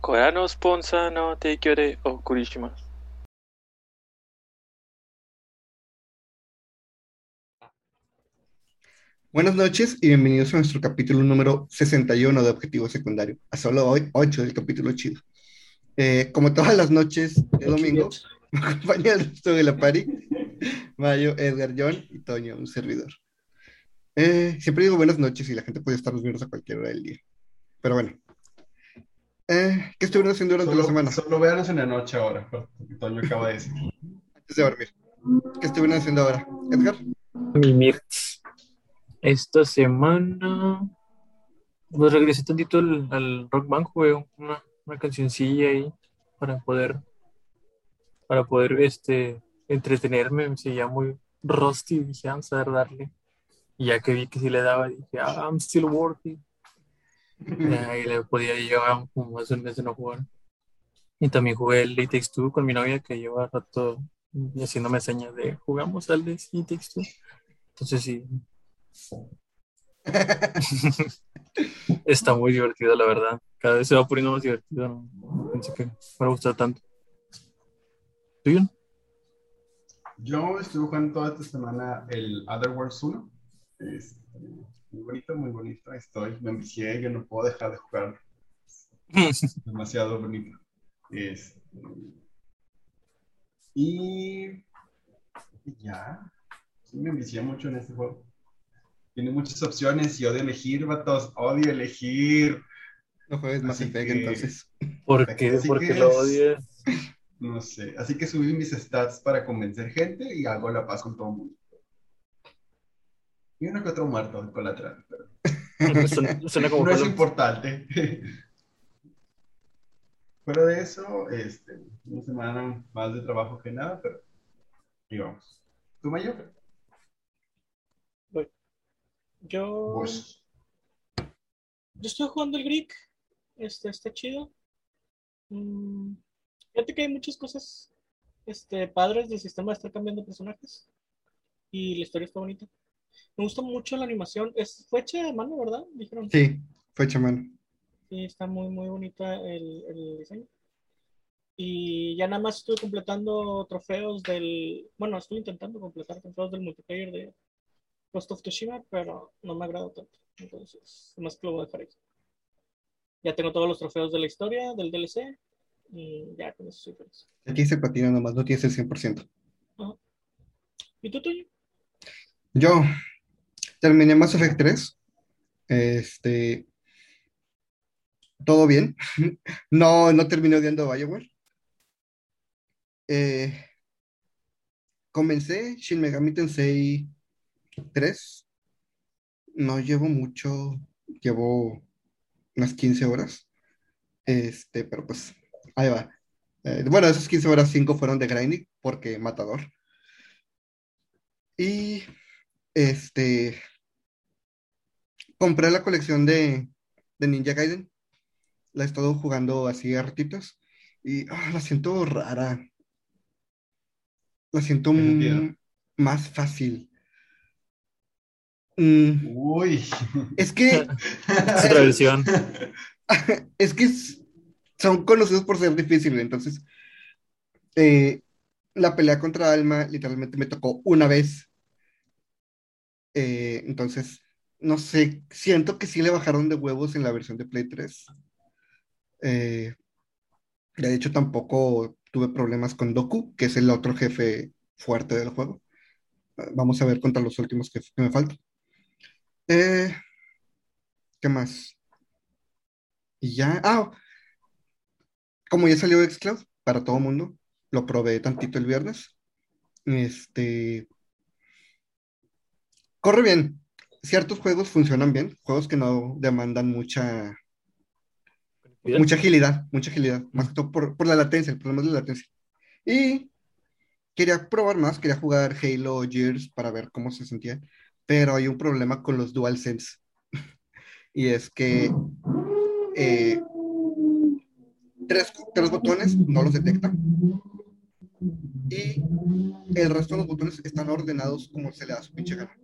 Kora no sponsor no teikyo de okuri shimasu. Buenas noches y bienvenidos a nuestro capítulo número 61 de Objetivo Secundario. A solo hoy, 8 del capítulo chido. Eh, como todas las noches de domingo, me acompaña el resto de la pari, Mayo, Edgar, John y Toño, un servidor. Eh, siempre digo buenas noches y la gente puede estar viendo a cualquier hora del día. Pero bueno. Eh, ¿Qué estuvieron haciendo durante Solo, la semana? solo véanos en la noche ahora, Toño acaba de decir. Antes de dormir. ¿Qué estuvieron haciendo ahora? Edgar. Mi Mirts. Esta semana. Pues regresé tantito al, al Rock Band, jugué una, una cancioncilla ahí para poder. Para poder este entretenerme. Me seguía muy rusty. Dije, vamos a darle. Y ya que vi que sí le daba, dije, ah, I'm still working. Y ahí le podía llevar como hace un mes de no jugar. Y también jugué el It Takes Two con mi novia que lleva rato haciéndome señas de jugamos al de It Takes Two. Entonces sí. Está muy divertido, la verdad. Cada vez se va poniendo más divertido. No, pensé que me fuera a gustar tanto. ¿Tú, John? Yo estuve jugando toda esta semana el Other Worlds 1. Este, muy bonito, muy bonito. Estoy, me envicié, yo no puedo dejar de jugar. Demasiado bonito. Este, y ya. Sí, me envicié mucho en este juego. Tiene muchas opciones y odio elegir, vatos. Odio elegir. No juegues más Effect que- entonces. ¿Por qué? Así Porque que lo es- odias. No sé. Así que subí mis stats para convencer gente y hago la paz con todo el mundo. Y uno que otro muerto colateral, pero Suena, suena como no es importante. Fuera de eso, este, una semana más de trabajo que nada, pero digamos. ¿Tú, Mayo? Yo, Vos. yo estoy jugando el Greek. Este, está chido. Mm, fíjate que hay muchas cosas este, padres del sistema de estar cambiando personajes. Y la historia está bonita. Me gusta mucho la animación. Es, fue hecha de mano, ¿verdad? Dijeron. Sí, fue chamán. Sí, está muy, muy bonita el, el diseño. Y ya nada más estuve completando trofeos del. Bueno, estoy intentando completar trofeos del multiplayer de Ghost of Tsushima, pero no me agrada tanto. Entonces, más que lo voy a dejar ahí. Ya tengo todos los trofeos de la historia, del DLC, y ya con eso estoy feliz. Aquí se patina nomás, no tienes el 100%. ¿Y tú, Toño? Yo terminé Mass Effect 3. Este. Todo bien. No, no terminé odiando Bioware. Eh, comencé Shin Megami Tensei 3. No llevo mucho. Llevo unas 15 horas. Este, pero pues ahí va. Eh, bueno, esas 15 horas, 5 fueron de grinding porque matador. Y este compré la colección de, de Ninja Gaiden. La he estado jugando así a ratitos. Y ah, la siento rara. La siento más fácil. Mm, Uy. es que Es otra versión. es que son conocidos por ser difíciles, entonces eh, la pelea contra Alma literalmente me tocó una vez. Eh, entonces, no sé, siento que sí le bajaron de huevos en la versión de Play 3. Eh, de hecho, tampoco tuve problemas con Doku, que es el otro jefe fuerte del juego. Eh, Vamos a ver contra los últimos que, que me faltan. Eh, ¿qué más? Y ya, ah, como ya salió Xcloud para todo mundo, lo probé tantito el viernes. Este, corre bien. Ciertos juegos funcionan bien, juegos que no demandan mucha, mucha agilidad, mucha agilidad, más que todo por, por la latencia, el problema es la latencia. Y quería probar más, quería jugar Halo Gears para ver cómo se sentía, pero hay un problema con los DualSense. y es que eh, tres, tres botones no los detectan. Y el resto de los botones están ordenados como se le da su pinche gana.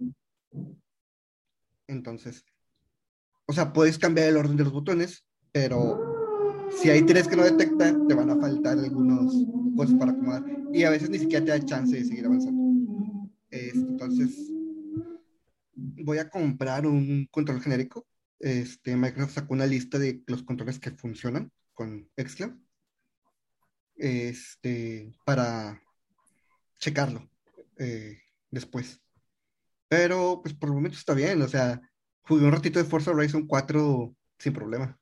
Entonces, o sea, puedes cambiar el orden de los botones, pero si hay tres que no detectan, te van a faltar algunos cosas para acomodar. Y a veces ni siquiera te da chance de seguir avanzando. Entonces, voy a comprar un control genérico. Este, Microsoft sacó una lista de los controles que funcionan con Xcloud. Este, para checarlo eh, después. Pero, pues por el momento está bien. O sea, jugué un ratito de Forza Horizon 4 sin problema.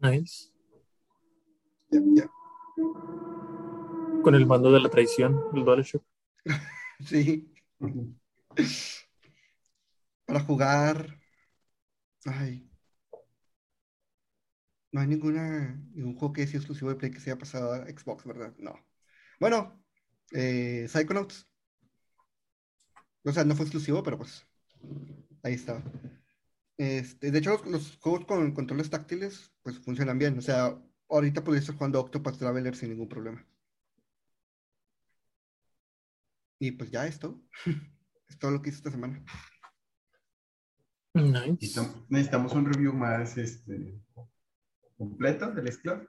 Nice. Ya, ya. Con el mando de la traición, el DualShock. Sí. Para jugar. Ay. No hay ninguna, ningún juego que sea exclusivo de Play que sea pasado a Xbox, ¿verdad? No. Bueno, eh, Psychonauts. O sea, no fue exclusivo, pero pues ahí estaba. Este, de hecho, los, los juegos con controles táctiles pues funcionan bien. O sea, ahorita podría estar jugando Octopath Traveler sin ningún problema. Y pues ya esto. es todo lo que hice esta semana. Nice. Necesitamos- un review más este, completo del Xcloud.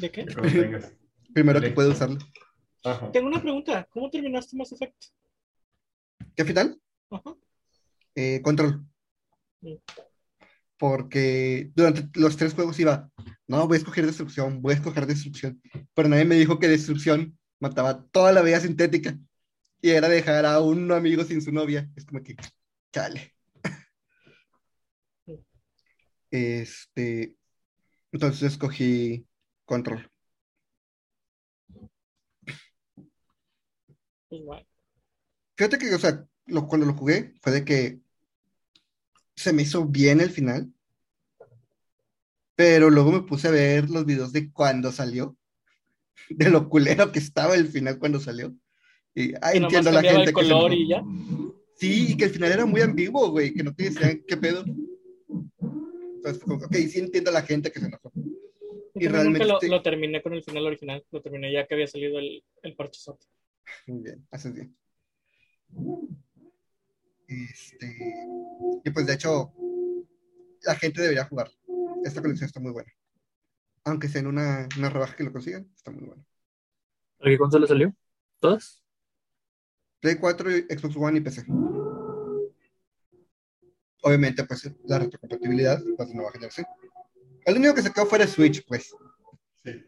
¿De qué? Primero que pueda usarlo. Ajá. Tengo una pregunta. ¿Cómo terminaste Mass Effect? ¿Qué final? Ajá. Eh, control. Porque durante los tres juegos iba, no, voy a escoger destrucción, voy a escoger destrucción. Pero nadie me dijo que destrucción mataba toda la vida sintética. Y era dejar a un amigo sin su novia. Es como que, chale. Este, entonces escogí control. Pues bueno. Fíjate que, o sea, lo- cuando lo jugué fue de que se me hizo bien el final, pero luego me puse a ver los videos de cuando salió, de lo culero que estaba el final cuando salió. Y ah, entiendo a la gente el que se color y ya. Sí, y que el final era muy ambiguo, güey, que no te decían qué pedo. Entonces, ok, sí entiendo a la gente que se enojó. Y Y realmente lo, sí. lo terminé con el final original. Lo terminé ya que había salido el, el parchezote. Muy bien, haces bien. Este, y pues de hecho, la gente debería jugar. Esta colección está muy buena. Aunque sea en una, una rebaja que lo consigan, está muy buena. ¿A qué consola salió? ¿Todas? Play 4, y Xbox One y PC. Obviamente, pues la retrocompatibilidad, pues de nueva generación. El único que se quedó fuera es Switch, pues. Sí.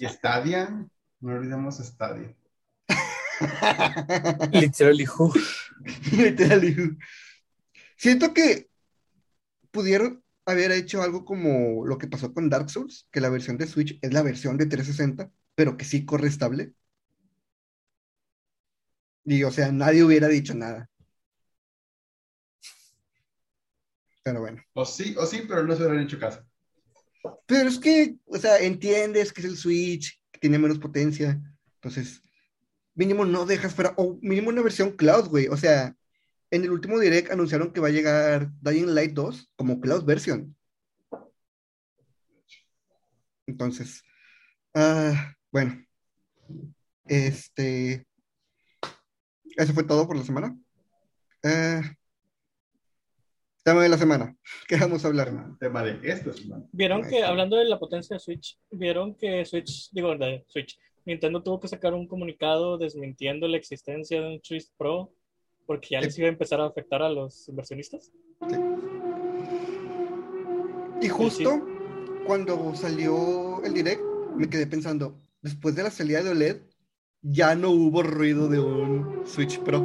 Y Stadia, no olvidemos Stadia. Literally, who? Literal. Siento que pudieron haber hecho algo como lo que pasó con Dark Souls, que la versión de Switch es la versión de 360, pero que sí corre estable. Y o sea, nadie hubiera dicho nada. Pero bueno. O sí, o sí, pero no se hubieran hecho caso. Pero es que, o sea, entiendes que es el Switch, que tiene menos potencia. Entonces, mínimo no dejas fuera, o mínimo una versión cloud, güey. O sea, en el último direct anunciaron que va a llegar Dying Light 2 como cloud version. Entonces, ah, bueno, este, eso fue todo por la semana. Eh, tema de la semana, ¿qué vamos a hablar? Tema, tema de esta semana. Vieron que, hablando de la potencia de Switch, vieron que Switch, digo, de Switch, Nintendo tuvo que sacar un comunicado desmintiendo la existencia de un Switch Pro porque ya les iba a empezar a afectar a los inversionistas. Y justo cuando salió el direct, me quedé pensando, después de la salida de OLED, ya no hubo ruido de un Switch Pro.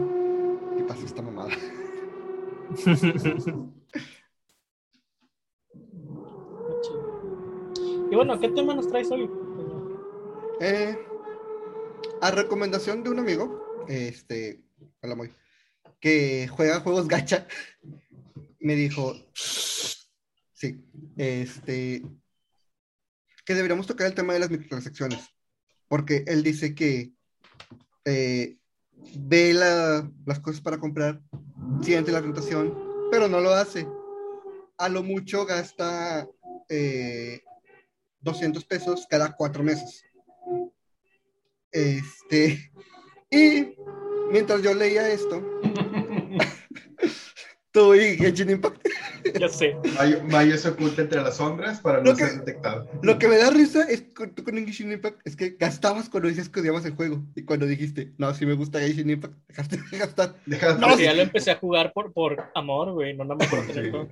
¿Qué pasa esta mamada? Y bueno, ¿qué tema nos traes hoy? Eh, a recomendación de un amigo, este, hola Moy, que juega juegos gacha, me dijo, sí, este, que deberíamos tocar el tema de las microtransacciones, porque él dice que eh, ve la- las cosas para comprar, siente la tentación, pero no lo hace. A lo mucho gasta eh, 200 pesos cada cuatro meses. Este, y mientras yo leía esto, tuve Genshin Impact. Ya sé. Mayo, Mayo se oculta entre las sombras para no que- ser detectado. Lo que me da risa es con, tú con Genshin Impact es que gastabas cuando decías que odiabas el juego. Y cuando dijiste, no, si me gusta Genshin Impact, dejaste de gastar. Deja de No, sí. ya lo empecé a jugar por, por amor, güey, no nada más por tener todo.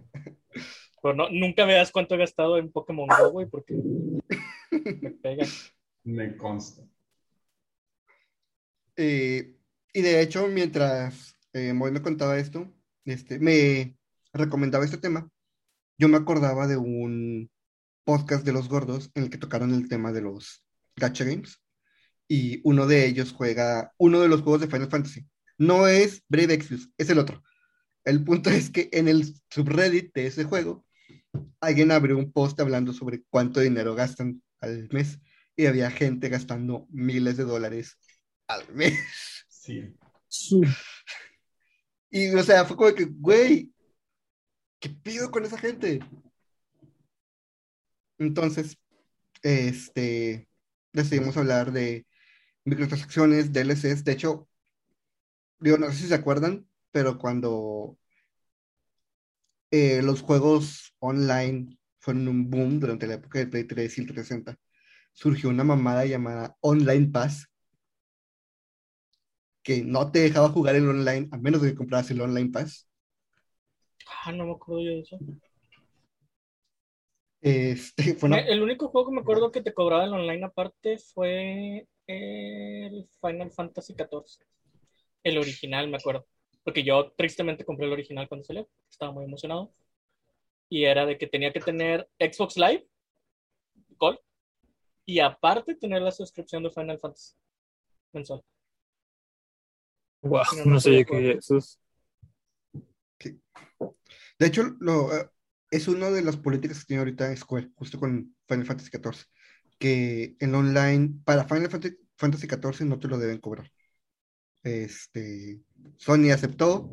Pero no, nunca veas cuánto he gastado en Pokémon Go, güey, porque me pega. Me consta. Eh, y de hecho, mientras eh, me contaba esto, este, me recomendaba este tema, yo me acordaba de un podcast de los gordos en el que tocaron el tema de los gacha games. Y uno de ellos juega uno de los juegos de Final Fantasy. No es Brave Exvius, es el otro. El punto es que en el subreddit de ese juego, alguien abrió un post hablando sobre cuánto dinero gastan al mes. Y había gente gastando miles de dólares al mes. Sí. Y, o sea, fue como que, güey, ¿qué pido con esa gente? Entonces, este, decidimos hablar de microtransacciones, DLCs. De hecho, digo, no sé si se acuerdan, pero cuando eh, los juegos online fueron un boom durante la época del Play 3 y el 360, surgió una mamada llamada Online Pass, que no te dejaba jugar el online a menos de que compraras el Online Pass. Ah, no me acuerdo yo de eso. Este, El único juego que me acuerdo que te cobraba el online aparte fue el Final Fantasy XIV. El original, me acuerdo. Porque yo tristemente compré el original cuando salió. Estaba muy emocionado. Y era de que tenía que tener Xbox Live, Gold, y aparte tener la suscripción de Final Fantasy mensual. Wow, No, no sé qué eso es. De hecho, lo, eh, es una de las políticas que tiene ahorita Square, justo con Final Fantasy XIV, que en online, para Final Fantasy, XIV no te lo deben cobrar. Este, Sony aceptó.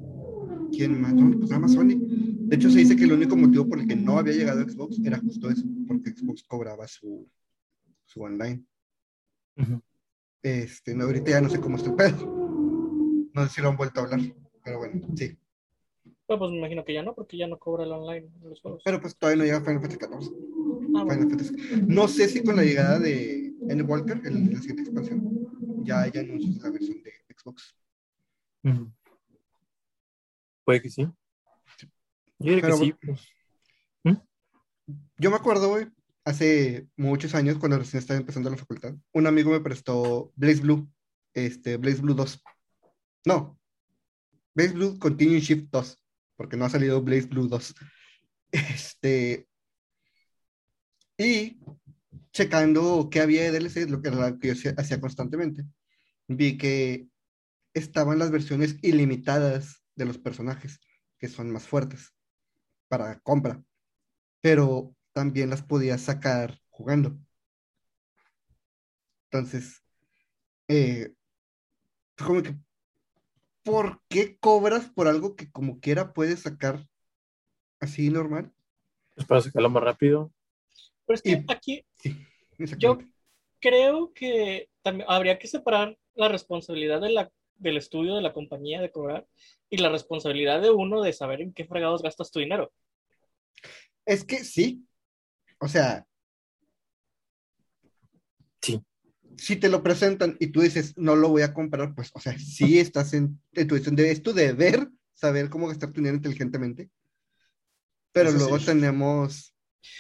¿Quién más? No, pues nada más Sony. De hecho, se dice que el único motivo por el que no había llegado a Xbox era justo eso, porque Xbox cobraba su, su online. Ujú. Este, no, ahorita ya no sé cómo está el pedo. No sé si lo han vuelto a hablar, pero bueno, sí. Pero pues me imagino que ya no, porque ya no cobra el online los juegos. Pero pues todavía no llega Final Fantasy XIV. Ah, bueno. Final Fantasy. No sé si con la llegada de Endwalker, el, la siguiente expansión, ya haya anuncios de la versión de Xbox. Puede que sí. Yo diría Pero que sí. pues. Yo me acuerdo, güey, hace muchos años, cuando recién estaba empezando la facultad, un amigo me prestó Blaze Blue, este, Blaze Blue 2. No, Blaze Blue Continuing Shift 2, porque no ha salido Blaze Blue 2. Este, y checando qué había de DLC, lo que lo que yo hacía- constantemente, vi que estaban las versiones ilimitadas de los personajes, que son más fuertes, para compra pero también las podías sacar jugando. Entonces, eh, como que, ¿por qué cobras por algo que como quiera puedes sacar así normal? Es para sacarlo más rápido. Pero es que y- aquí Exactamente. creo que también habría que separar la responsabilidad de la, del estudio de la compañía de cobrar y la responsabilidad de uno de saber en qué fregados gastas tu dinero. Es que sí, o sea, Sí. Si te lo presentan y tú dices, no lo voy a comprar, pues, o sea, sí estás en, en tu, es tu deber saber cómo gastar tu dinero inteligentemente. Pero Eso luego sí. tenemos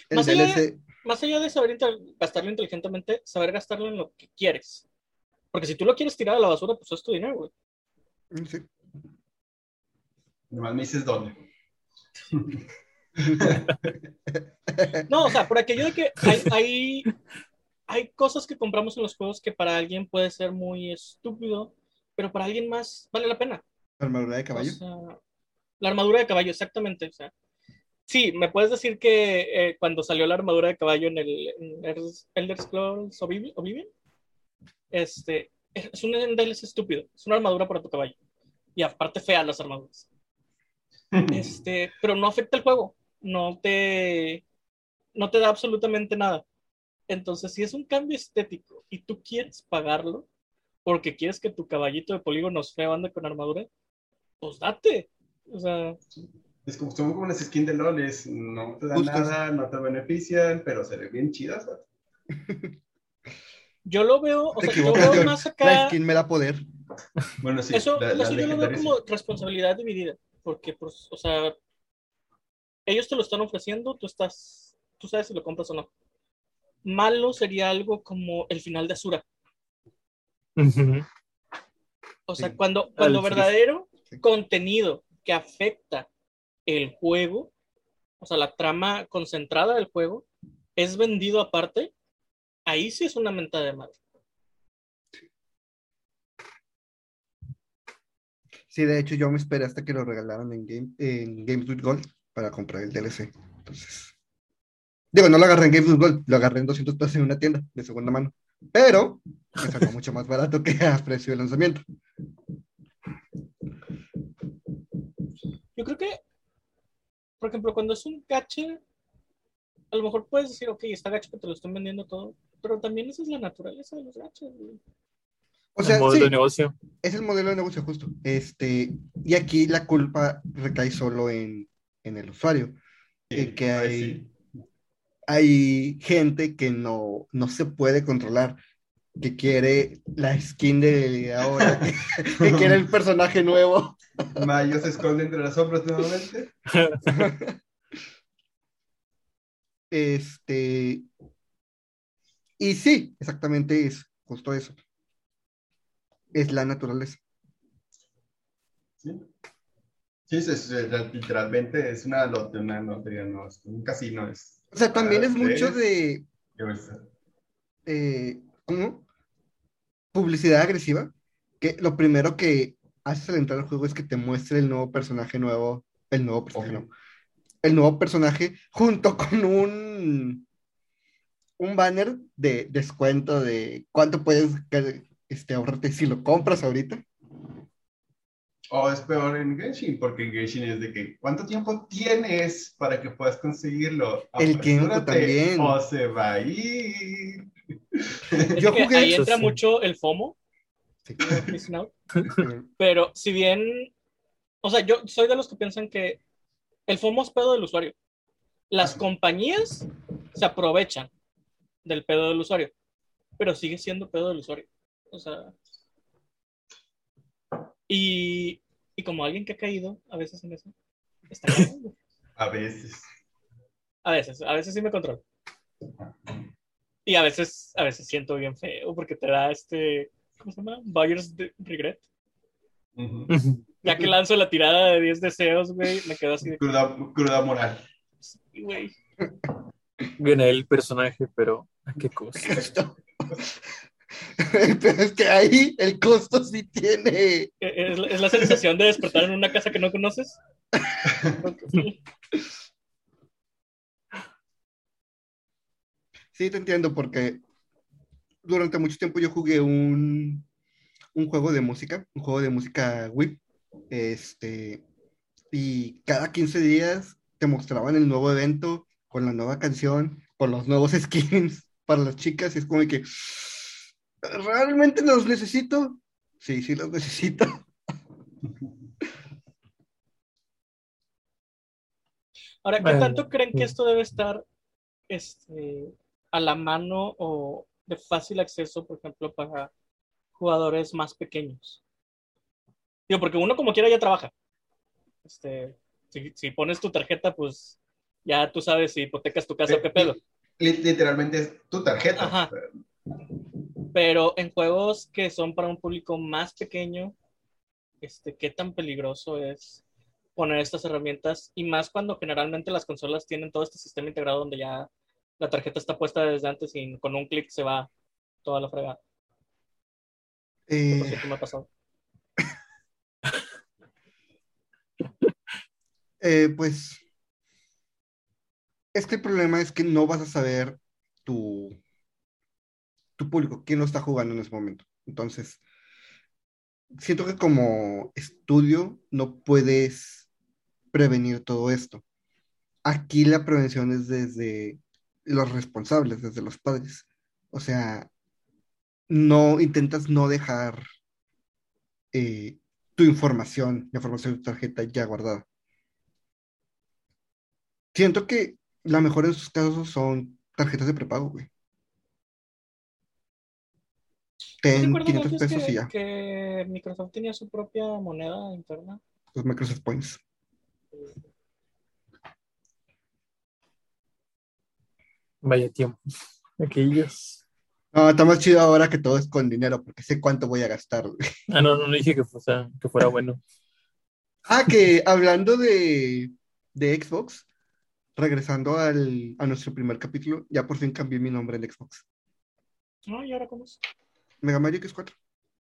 el Más allá DLC. Más allá de saber gastarlo inteligentemente, saber gastarlo en lo que quieres. Porque si tú lo quieres tirar a la basura, pues es tu dinero, güey. Sí. Nomás me dices dónde. No, o sea, por aquello de que hay, hay, hay cosas que compramos en los juegos que para alguien puede ser muy estúpido, pero para alguien más vale la pena. Armadura de O caballo. sea, la armadura de caballo, exactamente. O sea, sí, me puedes decir que eh, cuando salió la armadura de caballo en el en el Elder Scrolls Obliv- Oblivion, este, es un DLC estúpido, es una armadura para tu caballo. Y aparte fea las armaduras. Este, pero no afecta el juego, no te, no te da absolutamente nada. Entonces, si es un cambio estético y tú quieres pagarlo porque quieres que tu caballito de polígonos feo ande con armadura, pues date. O sea, Es como, son como las skins de LOL, es, no te dan Justo nada, no te benefician, pero se ven bien chidas. Yo lo veo, o Te sea, yo veo más La acá. skin me da poder. Bueno, sí, Eso, la- la eso yo lo veo como responsabilidad dividida, porque, pues, o sea, ellos te lo están ofreciendo, tú estás, tú sabes si lo compras o no. Malo sería algo como el final de Azura. Ujú. O sea, Sí. cuando, cuando sí. verdadero Sí. contenido que afecta el juego, o sea, la trama concentrada del juego, es vendido aparte, ahí sí es una mentada de madre. Sí, de hecho, yo me esperé hasta que lo regalaran en, Game, en Games with Gold para comprar el DLC. Entonces, digo, no lo agarré en Games Gold, lo agarré en 200 pesos en una tienda de segunda mano. Pero me salió mucho más barato que a precio de lanzamiento. Yo creo que, por ejemplo, cuando es un gache, a lo mejor puedes decir, ok, está gacho que te lo están vendiendo todo, pero también esa es la naturaleza de los gachos. O sea, el modelo sí, de negocio. es el modelo de negocio justo. Este, y aquí la culpa recae solo en, en el usuario. Sí, que ay, hay- sí. Hay gente que no, no se puede controlar, que quiere la skin de ahora, que, que quiere el personaje nuevo. Mayo se esconde entre las sombras nuevamente. Este, y sí, exactamente es justo eso. Es la naturaleza. Sí, sí es, literalmente es una lotería, una lotería, no, es un casino. Es, O sea, también Ah, es mucho de, eh, ¿cómo? Publicidad agresiva, que lo primero que haces al entrar al juego es que te muestre el nuevo personaje nuevo, el nuevo personaje, Obvio. no, el nuevo personaje junto con un, un banner de descuento de cuánto puedes este, ahorrarte si lo compras ahorita. O es peor en Genshin, porque en Genshin es de que ¿cuánto tiempo tienes para que puedas conseguirlo? El tiempo Apresúrate, también. O se va a ir. Es Yo que jugué ahí eso, entra sí. mucho el FOMO, Sí. pero si bien, o sea, yo soy de los que piensan que el FOMO es pedo del usuario. Las compañías se aprovechan del pedo del usuario, pero sigue siendo pedo del usuario. O sea, y, y como alguien que ha caído a veces en eso, está güey. A veces. A veces, a veces sí me controlo. Y a veces, a veces siento bien feo porque te da este, ¿cómo se llama? Buyer's de- regret. Ya que lanzo la tirada de 10 deseos, güey, me quedo así de, Cruda, cruda moral. "Sí, güey. Viene el personaje, pero ¿a qué costo? Pero es que ahí el costo sí tiene. Es, es la sensación de despertar en una casa que no conoces. Sí, te entiendo, porque durante mucho tiempo yo jugué un, un juego de música, un juego de música Wii, este, y cada 15 días te mostraban el nuevo evento con la nueva canción, con los nuevos skins para las chicas, y es como que, ¿realmente los necesito? Sí, sí los necesito. Ahora, ¿qué Bueno, tanto creen que esto debe estar este, a la mano o de fácil acceso, por ejemplo, para jugadores más pequeños? Digo, porque uno como quiera ya trabaja. Este, si, si pones tu tarjeta, pues ya tú sabes si hipotecas tu casa o qué pedo. Li- Literalmente es tu tarjeta. Ajá. Pero en juegos que son para un público más pequeño, este, ¿qué tan peligroso es poner estas herramientas? Y más cuando generalmente las consolas tienen todo este sistema integrado donde ya la tarjeta está puesta desde antes y con un clic se va toda la fregada. Por Eh, cierto me ha pasado. Eh, pues es que el problema es que no vas a saber tu, tu público, quién lo está jugando en ese momento. Entonces, siento que como estudio no puedes prevenir todo esto. Aquí la prevención es desde los responsables, desde los padres. O sea, no intentas no dejar eh, tu información, la información de tu tarjeta ya guardada. Siento que la mejor en sus casos son tarjetas de prepago, güey. Ten ¿Recuerdas 500 antes pesos que, y ya. que Microsoft tenía su propia moneda interna? Los Microsoft Points. Vaya tiempo. Aquellos. No, está más chido ahora que todo es con dinero, porque sé cuánto voy a gastar, güey. Ah, no, no, no dije que, fuera- que fuera bueno. Ah, que hablando de, de Xbox, regresando al, a nuestro primer capítulo, ya por fin cambié mi nombre en Xbox. No, ¿y ahora cómo es? Mega Mario X4.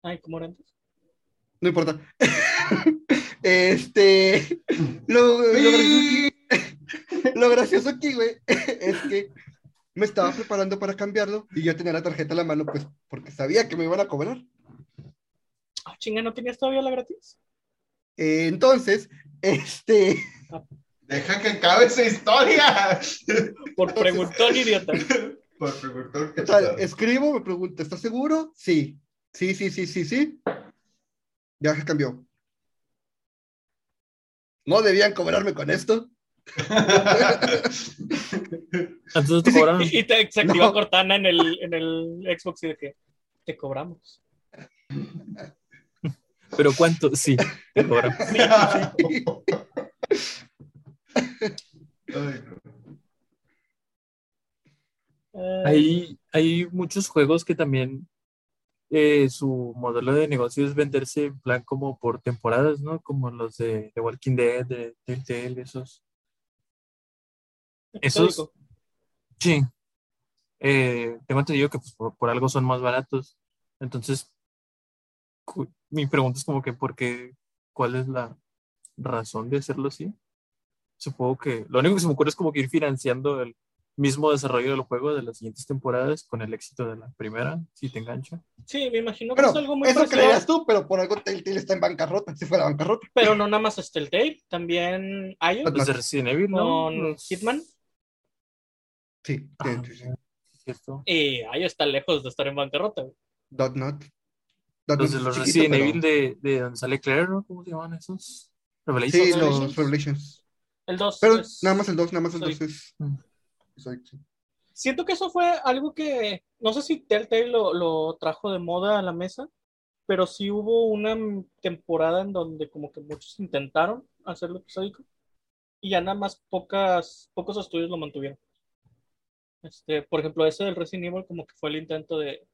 Ay, ¿cómo era antes? No importa. Este. Lo, lo gracioso aquí, lo gracioso aquí, güey, es que me estaba preparando para cambiarlo y yo tenía la tarjeta en la mano, pues, porque sabía que me iban a cobrar. Ah, chinga, ¿no tenías todavía la gratis? Eh, entonces, este. Deja que acabe esa historia. Por preguntón, idiota. Por preguntar que o sea, escribo, me pregunta, ¿estás seguro? Sí. Sí, sí, sí, sí, sí. Ya se cambió. ¿No debían cobrarme con esto? Entonces te cobraron. Y te se activa No. Cortana en el, en el Xbox y de que te cobramos. ¿Pero cuánto? Sí, te cobraron. Ay, no. Hay, hay muchos juegos que también eh, su modelo de negocio es venderse en plan como por temporadas, ¿no? Como los de, de Walking Dead, de Telltale, esos. esos-. Sí. Eh, tengo entendido que pues, por, por algo son más baratos. Entonces, mi pregunta es como que, ¿por qué? ¿Cuál es la razón de hacerlo así? Supongo que lo único que se me ocurre es como que ir financiando el mismo desarrollo del juego de las siguientes temporadas con el éxito de la primera, si te engancha. Sí, me imagino que Bueno, es algo muy eso parecido, creías tú, pero por algo Telltale está en bancarrota, si fuera bancarrota. pero no nada más es Telltale, también hay Pues de Resident Evil, ¿no? con Los- Hitman Sí, Ah, sí, sí. cierto. y ahí está lejos de estar en bancarrota. Dot not. Dot Los es los chiquito, Resident pero- Evil de, de donde sale Claire, ¿no? ¿Cómo se llaman esos? Revelations. Sí, los Revelations. El 2. Pero nada más el 2, nada más el Soy- 2 es. Siento que eso fue algo que, no sé si Telltale lo, lo trajo de moda a la mesa, pero sí hubo una temporada en donde como que muchos intentaron hacerlo episódico y ya nada más pocas, pocos estudios lo mantuvieron. Este, por ejemplo, ese del Resident Evil como que fue el intento de,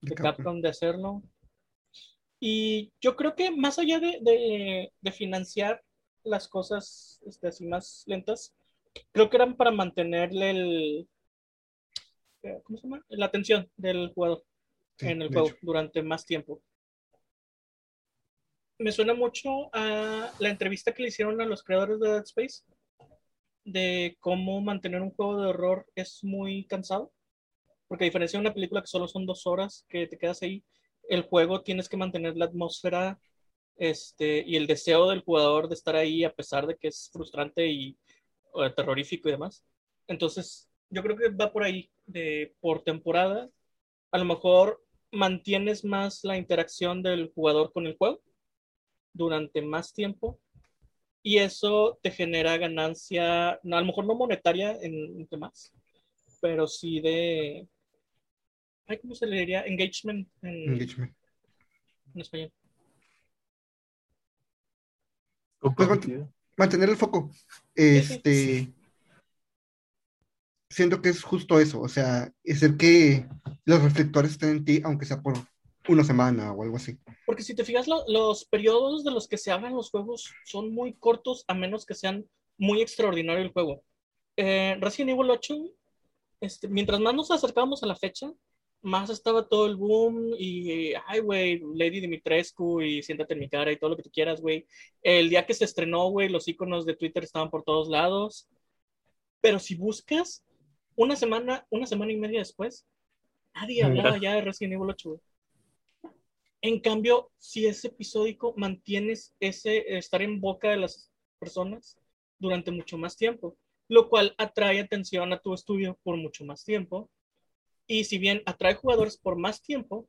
De. Capcom de hacerlo. Y yo creo que más allá de, de- de financiar las cosas este, así más lentas, creo que eran para mantenerle el, eh, ¿cómo se llama? La atención del jugador Sí, en el juego hecho. durante más tiempo. Me suena mucho a la entrevista que le hicieron a los creadores de Dead Space de cómo mantener un juego de horror es muy cansado. Porque a diferencia de una película que solo son dos horas que te quedas ahí, el juego tienes que mantener la atmósfera este, y el deseo del jugador de estar ahí a pesar de que es frustrante y o, terrorífico y demás. Entonces, yo creo que va por ahí, de por temporada. A lo mejor mantienes más la interacción del jugador con el juego durante más tiempo y eso te genera ganancia, a lo mejor no monetaria en, en temas, pero sí de, ay, ¿cómo se le diría? Engagement en, Engagement. en español. Mantener el foco. Este. Siento que es justo eso, o sea, es el que los reflectores estén en ti, aunque sea por una semana o algo así. Porque si te fijas, lo- los periodos de los que se hablan los juegos son muy cortos, a menos que sean muy extraordinario el juego. Eh, Resident Evil 8, este, mientras más nos acercábamos a la fecha, más estaba todo el boom y, ay, güey, Lady Dimitrescu y siéntate en mi cara y todo lo que tú quieras, güey. El día que se estrenó, güey, los iconos de Twitter estaban por todos lados. Pero si buscas, una semana, una semana y media después, nadie hablaba ya de Resident Evil 8, güey. En cambio, si es episódico, mantienes ese estar en boca de las personas durante mucho más tiempo, lo cual atrae atención a tu estudio por mucho más tiempo. Y si bien atrae jugadores por más tiempo,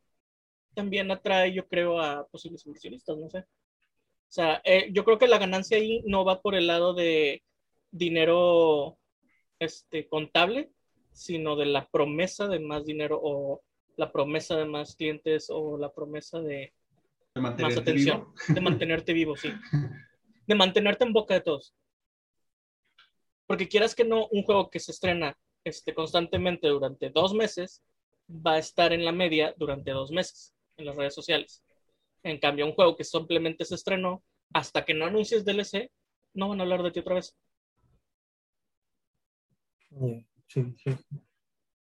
también atrae, yo creo, a posibles inversionistas, no sé. O sea, eh, yo creo que la ganancia ahí no va por el lado de dinero este, contable, sino de la promesa de más dinero o la promesa de más clientes o la promesa de De más atención, vivo. de mantenerte vivo, sí. De mantenerte en boca de todos. Porque quieras que no, un juego que se estrena este, constantemente durante dos meses va a estar en la media durante dos meses en las redes sociales. En cambio, un juego que simplemente se estrenó, hasta que no anuncies DLC, no van a hablar de ti otra vez. Sí, sí.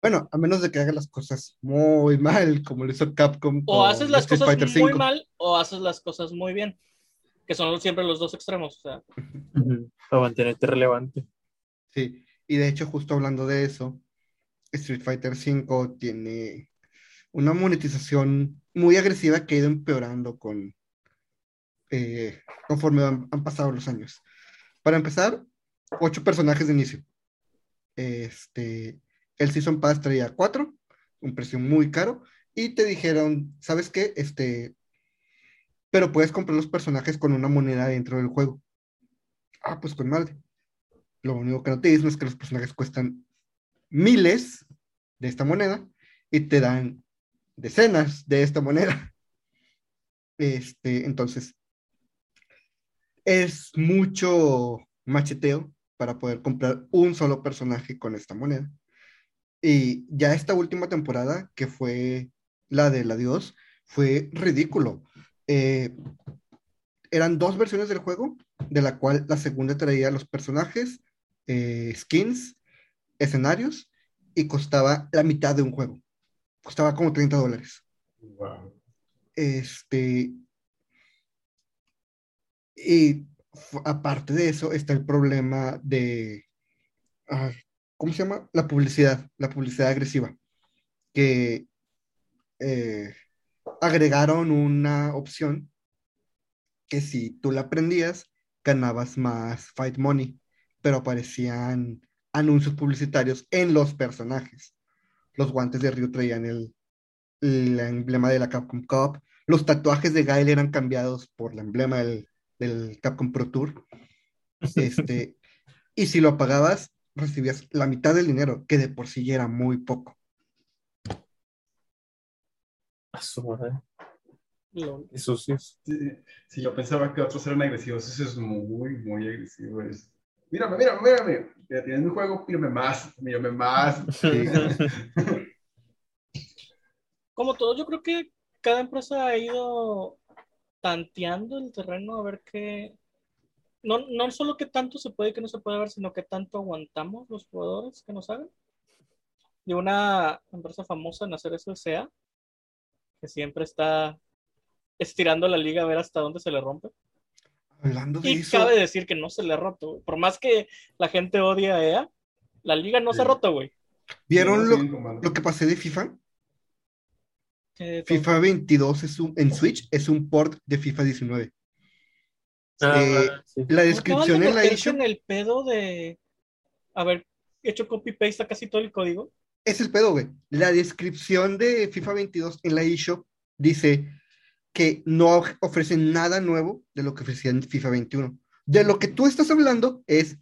Bueno, a menos de que haga las cosas muy mal, como lo hizo Capcom O con haces las Street cosas Fighter muy V. mal o haces las cosas muy bien. Que son siempre los dos extremos. O sea. Para mantenerte relevante. Sí, y de hecho, justo hablando de eso, Street Fighter V tiene una monetización muy agresiva que ha ido empeorando con, eh, conforme han, pasado los años. Para empezar, ocho personajes de inicio. Este, el Season Pass traía cuatro, un precio muy caro, y te dijeron, ¿sabes qué? Este, pero puedes comprar los personajes con una moneda dentro del juego. Ah, pues con madre. Lo único que no te dicen es que los personajes cuestan miles de esta moneda y te dan decenas de esta moneda. Este, entonces, es mucho macheteo para poder comprar un solo personaje con esta moneda. Y ya esta última temporada, que fue la del adiós, fue ridículo. Eh, eran dos versiones del juego, de la cual la segunda traía los personajes, eh, skins, escenarios, y costaba la mitad de un juego. Costaba como 30 dólares. Wow. Este. Y aparte de eso, está el problema de. ¿cómo se llama? La publicidad, la publicidad agresiva. Que eh, agregaron una opción que si tú la aprendías, ganabas más fight money, pero aparecían anuncios publicitarios en los personajes. Los guantes de Ryu traían el, el emblema de la Capcom Cup. Los tatuajes de Gael eran cambiados por el emblema del, del Capcom Pro Tour. Este, y si lo pagabas, recibías la mitad del dinero, que de por sí ya era muy poco. A su madre. sucios. Sí, sí, yo pensaba que otros eran agresivos. Eso es muy, muy agresivo. Es, mírame, mírame, mírame. Ya tienes mi juego, mírame más, mírame más. Como todo, yo creo que cada empresa ha ido tanteando el terreno a ver qué. No, no solo qué tanto se puede y qué no se puede ver, sino qué tanto aguantamos los jugadores que nos hagan. Y una empresa famosa en hacer eso es SEA, que siempre está estirando la liga a ver hasta dónde se le rompe. Hablando de Y eso, cabe decir que no se le ha roto. güey. Por más que la gente odia a EA, la liga no se ha roto, güey. ¿vieron lo, que pasé de FIFA? FIFA 22 es un- en Switch es un port de FIFA 19. Ah, Eh, sí. la descripción de en la en el pedo de haber hecho copy-paste a casi todo el código. es el pedo, güey. La descripción de FIFA 22 en la eShop dice que no ofrecen nada nuevo de lo que ofrecían FIFA 21. De lo que tú estás hablando es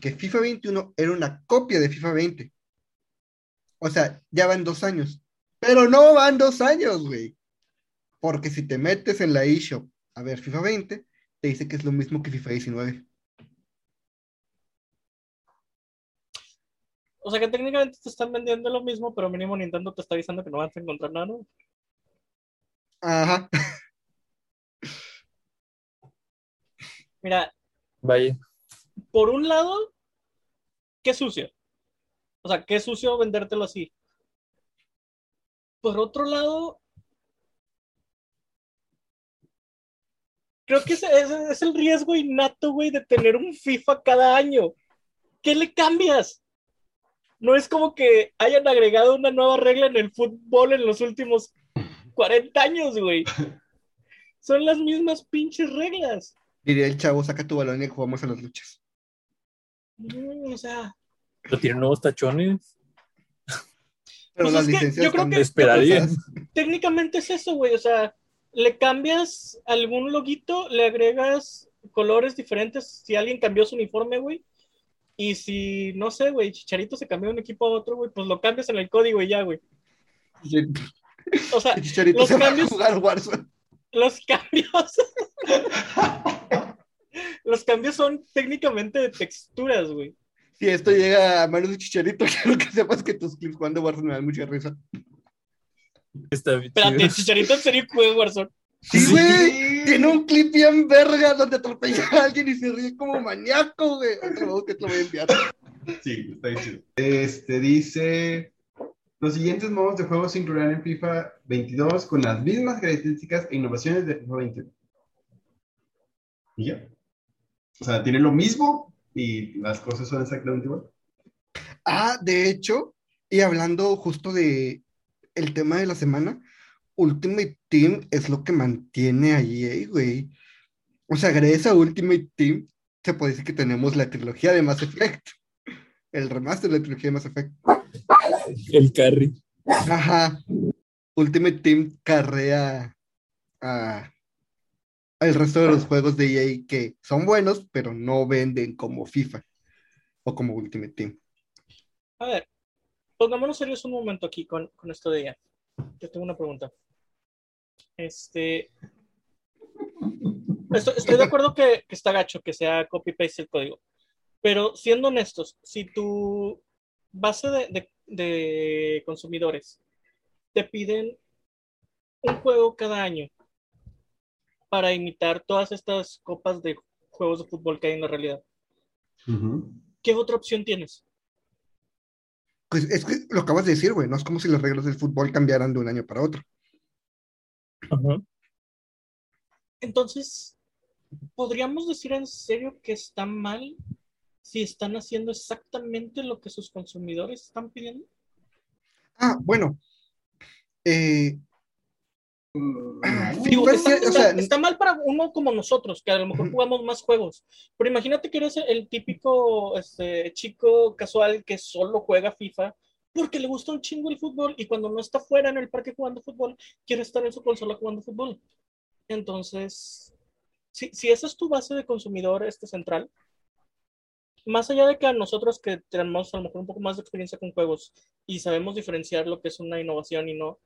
que FIFA 21 era una copia de FIFA 20. O sea, ya van dos años. Pero no van dos años, güey. Porque si te metes en la eShop a ver FIFA 20, te dice que es lo mismo que FIFA 19. O sea que técnicamente te están vendiendo lo mismo, pero mínimo Nintendo te está avisando que no vas a encontrar nada. Ajá. Mira, Vaya. por un lado, qué sucio. O sea, qué sucio vendértelo así. Por otro lado, creo que ese, ese es el riesgo innato, güey, de tener un FIFA cada año. ¿Qué le cambias? No es como que hayan agregado una nueva regla en el fútbol en los últimos 40 años, güey. Son las mismas pinches reglas. Diría el chavo, saca tu balón y jugamos a las luchas. Mm, o sea, Pero tiene nuevos tachones. Pero Pues las licencias yo creo que- Esperaría. técnicamente es eso, güey. O sea, le cambias algún loguito, le agregas colores diferentes. Si alguien cambió su uniforme, güey, Y si, no sé, güey, Chicharito se cambió de un equipo a otro, güey, pues lo cambias en el código y ya, güey. O sea, Chicharito los se va a cambios- jugar Warzone. los cambios. los cambios son técnicamente de texturas, güey. Si esto llega a manos de Chicharito, quiero que sepas que tus clips jugando Warzone me dan mucha risa. Está bien Espérate. Chicharito en serio juega Warzone. Sí, Sí. güey. Tiene un clip bien verga donde atropella a alguien y se ríe como maníaco, güey. Otro modo que te lo voy a enviar. Sí, está bien chido. Este dice: Los siguientes modos de juego se incluirán en FIFA 22 con las mismas características e innovaciones de FIFA 21. ¿Y ya? O sea, tiene lo mismo y las cosas son exactamente igual. Ah, de hecho, y hablando justo de el tema de la semana, Ultimate Team es lo que mantiene a EA, güey. O sea, gracias a Ultimate Team, se puede decir que tenemos la trilogía de Mass Effect. El remaster de la trilogía de Mass Effect. El carry. Ajá. Ultimate Team carrea a el resto de los juegos de EA que son buenos, pero no venden como FIFA o como Ultimate Team. A ver, pongámonos serios un momento aquí con, con esto de ella. Yo tengo una pregunta. Este. Estoy, estoy de acuerdo que, que está gacho que sea copy-paste el código. Pero siendo honestos, si tu base de, de- de consumidores te piden un juego cada año para imitar todas estas copas de juegos de fútbol que hay en la realidad, ¿qué otra opción tienes? Pues es que lo acabas de decir, güey, no es como si las reglas del fútbol cambiaran de un año para otro. Ajá. Entonces, ¿podríamos decir en serio que está mal si están haciendo exactamente lo que sus consumidores están pidiendo? Ah, bueno. Eh, Digo, está, o sea, está mal para uno como nosotros, que a lo mejor jugamos más juegos. Pero imagínate que eres el típico este, chico casual que solo juega FIFA porque le gusta un chingo el fútbol y cuando no está fuera en el parque jugando fútbol, quiere estar en su consola jugando fútbol. Entonces, si, si esa es tu base de consumidor este central, más allá de que a nosotros que tenemos a lo mejor un poco más de experiencia con juegos y sabemos diferenciar lo que es una innovación y no,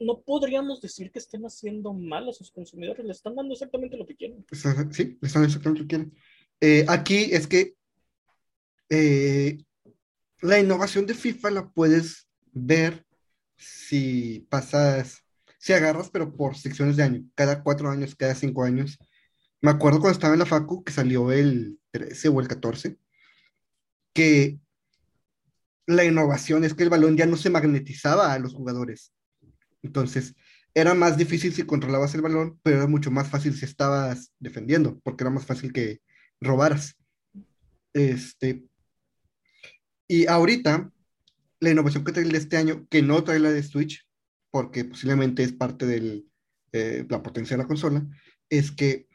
no podríamos decir que estén haciendo mal a sus consumidores, le están dando exactamente lo que quieren. pues, sí, están exactamente lo que quieren. Eh, aquí es que eh, la innovación de FIFA la puedes ver si pasas, si agarras, pero por secciones de año, cada cuatro años, cada cinco años. Me acuerdo cuando estaba en la Facu, que salió el 13 o el 14, que la innovación es que el balón ya no se magnetizaba a los jugadores. Entonces, era más difícil si controlabas el balón, pero era mucho más fácil si estabas defendiendo, porque era más fácil que robaras. Este, y ahorita, la innovación que trae de este año, que no trae la de Switch, porque posiblemente es parte de la potencia de la consola, es que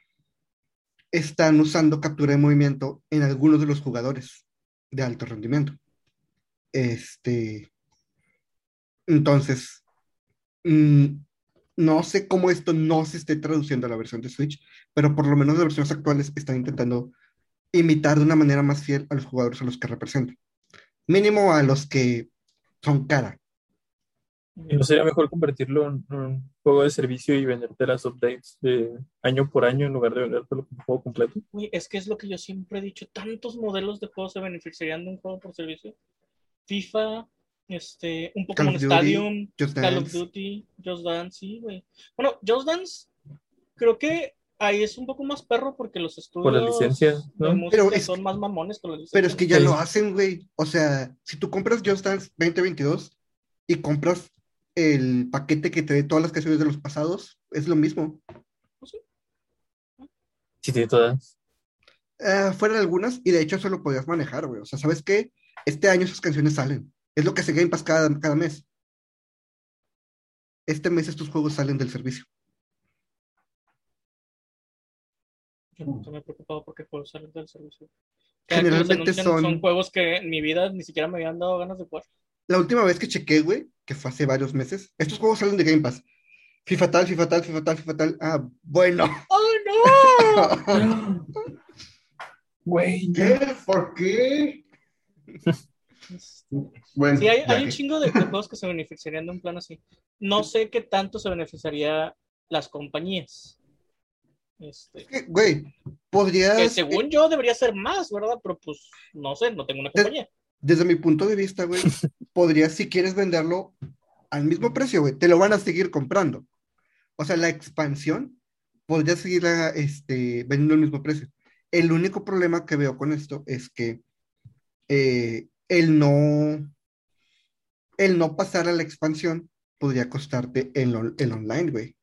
están usando captura de movimiento en algunos de los jugadores de alto rendimiento. Este, entonces, mm, no sé cómo esto no se esté traduciendo a la versión de Switch, pero por lo menos las versiones actuales están intentando imitar de una manera más fiel a los jugadores a los que representan. Mínimo a los que son cara. ¿Y ¿No sería mejor convertirlo en un juego de servicio y venderte las updates de año por año en lugar de vendértelo como juego completo? Uy, es que es lo que yo siempre he dicho, tantos modelos de juegos se beneficiarían de un juego por servicio. FIFA, este, un Pokémon Stadium, Just Call of. Duty, Just Dance, sí, güey. Bueno, Just Dance, creo que ahí es un poco más perro porque los estudios Por la licencia, ¿no? de música Pero es- son más mamones con la licencia. Pero es que ya Sí. lo hacen, güey. O sea, si tú compras Just Dance 2022 y compras el paquete que te dé todas las canciones de los pasados, es lo mismo. Sí, tiene todas. Eh, fueron algunas, y de hecho eso lo podías manejar, güey. O sea, ¿sabes qué? Este año esas canciones salen. Es lo que hace Game Pass cada, cada mes. Este mes estos juegos salen del servicio. Yo nunca me he preocupado porque juegos salen del servicio. Generalmente son- son juegos que en mi vida ni siquiera me habían dado ganas de jugar. La última vez que chequé, güey, que fue hace varios meses, estos juegos salen de Game Pass. FIFA tal, FIFA tal, FIFA tal, FIFA tal. Ah, bueno. ¡Oh, no! Güey, ¿Qué? ¿Por qué? Bueno, Sí, hay, un chingo de, de juegos que se beneficiarían de un plan así. No sé qué tanto se beneficiaría las compañías. Este, Que, Güey, podrías, que según yo debería ser más, ¿verdad? Pero pues no sé, no tengo una compañía. Desde mi punto de vista, güey, podrías, si quieres venderlo al mismo precio, güey, te lo van a seguir comprando. O sea, la expansión podría seguir este, vendiendo al mismo precio. El único problema que veo con esto es que eh, el no, el no pasar a la expansión podría costarte el, on- el online, güey.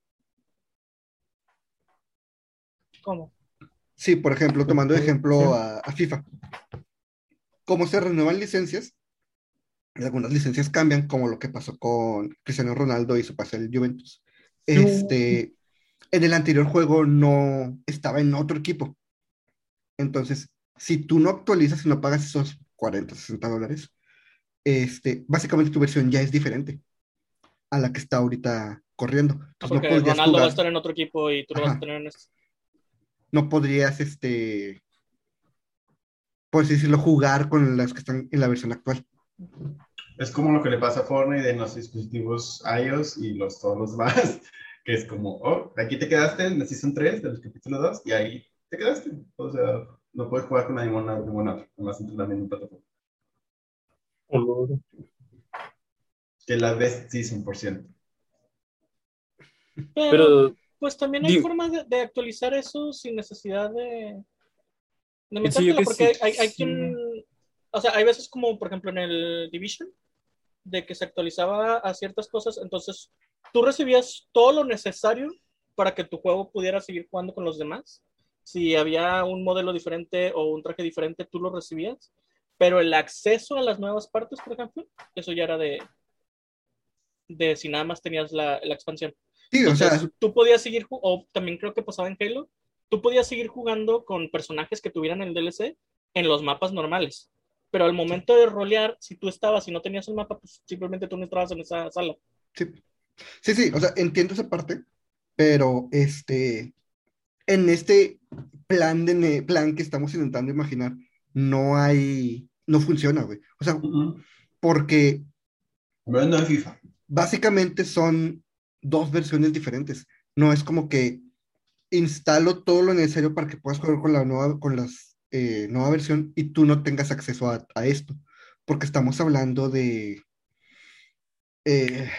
¿Cómo? Sí, por ejemplo, tomando de ejemplo a FIFA. Como se renuevan licencias, algunas licencias cambian, como lo que pasó con Cristiano Ronaldo y su pase al Juventus. Este, en el anterior juego no estaba en otro equipo. Entonces, si tú no actualizas y no pagas esos 40, 60 dólares, este, básicamente tu versión ya es diferente a la que está ahorita corriendo. Entonces, no Porque podrías Ronaldo va a jugar- estar en otro equipo y tú lo vas a tener en este. no podrías, este, por así decirlo, jugar con las que están en la versión actual. Es como lo que le pasa a Fortnite en los dispositivos iOS y los, todos los demás, que es como, oh, aquí te quedaste en la Season 3 del capítulo 2 y ahí te quedaste. O sea, no puedes jugar con ninguna, ninguna otra, nomás entre la misma plataforma. Que la best Season, por cierto. Pero, Pero pues también hay digo- formas de, de actualizar eso sin necesidad de, de Sí, porque sí, hay, hay quien, o sea, hay veces como por ejemplo en el Division, de que se actualizaba a ciertas cosas, entonces tú recibías todo lo necesario para que tu juego pudiera seguir jugando con los demás. Si había un modelo diferente o un traje diferente, tú lo recibías, pero el acceso a las nuevas partes, por ejemplo, eso ya era de, de si nada más tenías la, la expansión. Sí, o sea, Entonces, tú podías seguir, o también creo que pasaba en Halo, tú podías seguir jugando con personajes que tuvieran el DLC en los mapas normales. Pero al momento de rolear, si tú estabas y no tenías el mapa, pues simplemente tú no entrabas en esa sala. sí. Sí, sí, o sea, entiendo esa parte, pero este, en este plan, de ne- plan que estamos intentando imaginar, no hay, no funciona, güey. O sea, porque Bueno, en FIFA. básicamente son dos versiones diferentes. No es como que instalo todo lo necesario para que puedas jugar con la nueva, con las eh, nueva versión y tú no tengas acceso a, a esto. Porque estamos hablando de. eh,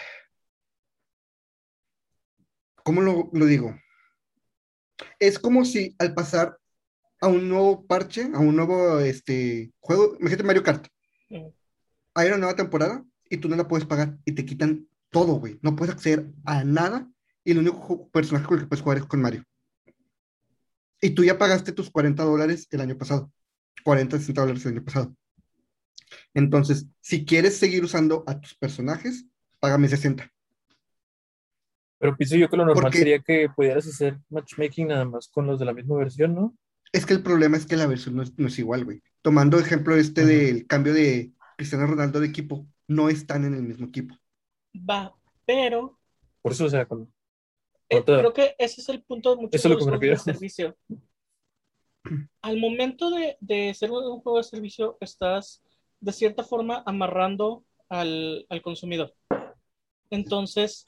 ¿cómo lo, lo digo? Es como si al pasar a un nuevo parche, a un nuevo este, juego, imagínate Mario Kart hay una nueva temporada y tú no la puedes pagar y te quitan todo, güey. No puedes acceder a nada y el único personaje con el que puedes jugar es con Mario. Y tú ya pagaste tus 40 dólares el año pasado. 40, 60 dólares el año pasado. Entonces, si quieres seguir usando a tus personajes, págame 60. Pero pienso yo que lo normal Porque- sería que pudieras hacer matchmaking nada más con los de la misma versión, ¿no? Es que el problema es que la versión no es, no es igual, güey. Tomando ejemplo este del cambio de Cristiano Ronaldo de equipo, no están en el mismo equipo. Va, pero Por eso, o sea, con... eh, creo que ese es el punto de muchos juegos de servicio. Al momento de, de ser un juego de servicio, estás de cierta forma amarrando al, al consumidor. Entonces,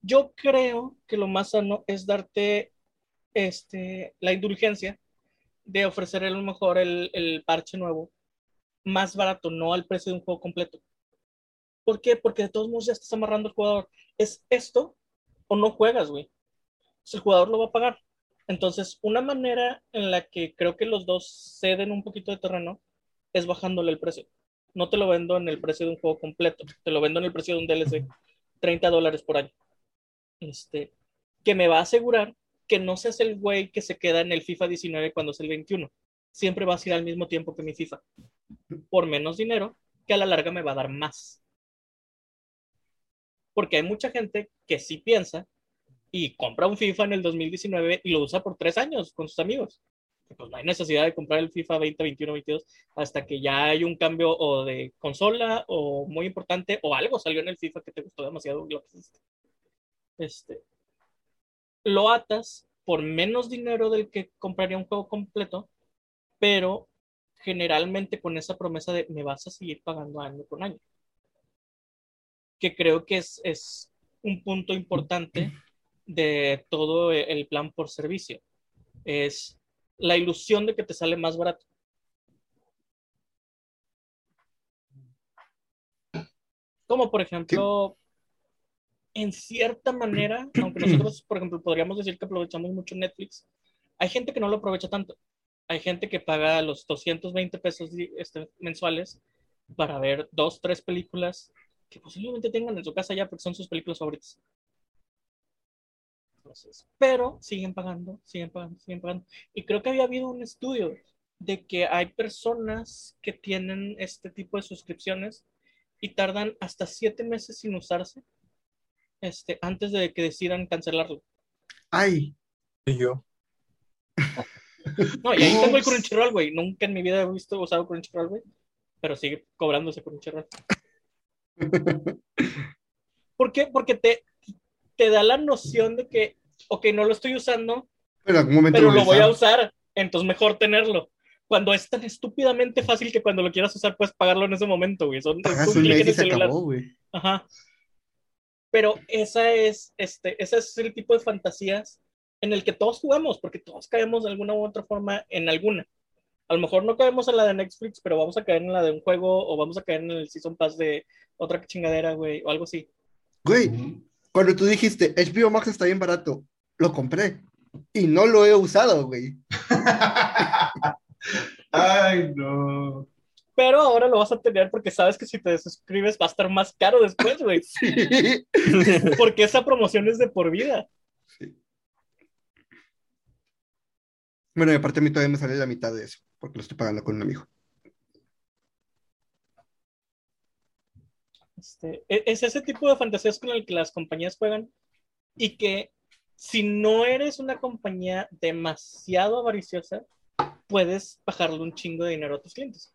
yo creo que lo más sano es darte este, la indulgencia de ofrecer a lo mejor el, el parche nuevo más barato, no al precio de un juego completo. ¿Por qué? Porque de todos modos ya estás amarrando al jugador. Es esto o no juegas, güey. Si el jugador lo va a pagar. Entonces, una manera en la que creo que los dos ceden un poquito de terreno es bajándole el precio. No te lo vendo en el precio de un juego completo, te lo vendo en el precio de un DLC, 30 dólares por año. Este, que me va a asegurar que no seas el güey que se queda en el FIFA 19 cuando es el 21. Siempre vas a ir al mismo tiempo que mi FIFA. Por menos dinero, que a la larga me va a dar más. Porque hay mucha gente que sí piensa y compra un FIFA en el 2019 y lo usa por tres años con sus amigos. Pues no hay necesidad de comprar el FIFA 20, 21, 22 hasta que ya hay un cambio o de consola o muy importante o algo salió en el FIFA que te gustó demasiado lo. Este, lo atas por menos dinero del que compraría un juego completo pero generalmente con esa promesa de me vas a seguir pagando año con año. Que creo que es, es un punto importante de todo el plan por servicio. Es la ilusión de que te sale más barato. Como por ejemplo, en cierta manera, aunque nosotros, por ejemplo, podríamos decir que aprovechamos mucho Netflix, hay gente que no lo aprovecha tanto. Hay gente que paga los 220 pesos este, mensuales para ver dos, tres películas que posiblemente tengan en su casa ya porque son sus películas favoritas. pero siguen pagando, siguen pagando, siguen pagando. Y creo que había habido un estudio de que hay personas que tienen este tipo de suscripciones y tardan hasta siete meses sin usarse este, antes de que decidan cancelarlo. Ay. Y yo. No, y ahí tengo el Crunchyroll, güey. Nunca en mi vida he visto usado Crunchyroll, güey. Pero sigue cobrándose Crunchyroll. ¿Por qué? Porque te, te da la noción de que, ok, no lo estoy usando, Pero, en algún momento pero lo voy a usar. Entonces mejor tenerlo. Cuando es tan estúpidamente fácil que cuando lo quieras usar puedes pagarlo en ese momento, güey. Son, Pagas un un clic en el celular. acabó, güey. Ajá. Pero esa es, este, ese es el tipo de fantasías en el que todos jugamos, porque todos caemos de alguna u otra forma en alguna. A lo mejor no caemos en la de Netflix, pero vamos a caer en la de un juego o vamos a caer en el Season Pass de otra chingadera, güey, o algo así. Güey, cuando tú dijiste HBO Max está bien barato, lo compré. Y no lo he usado, güey. Ay, no. Pero ahora lo vas a tener porque sabes que si te suscribes va a estar más caro después, güey. Sí. Porque esa promoción es de por vida. Bueno, y aparte a mí todavía me sale la mitad de eso, porque lo estoy pagando con un amigo. Este, e- es ese tipo de fantasías con el que las compañías juegan y que si no eres una compañía demasiado avariciosa, puedes bajarle un chingo de dinero a tus clientes.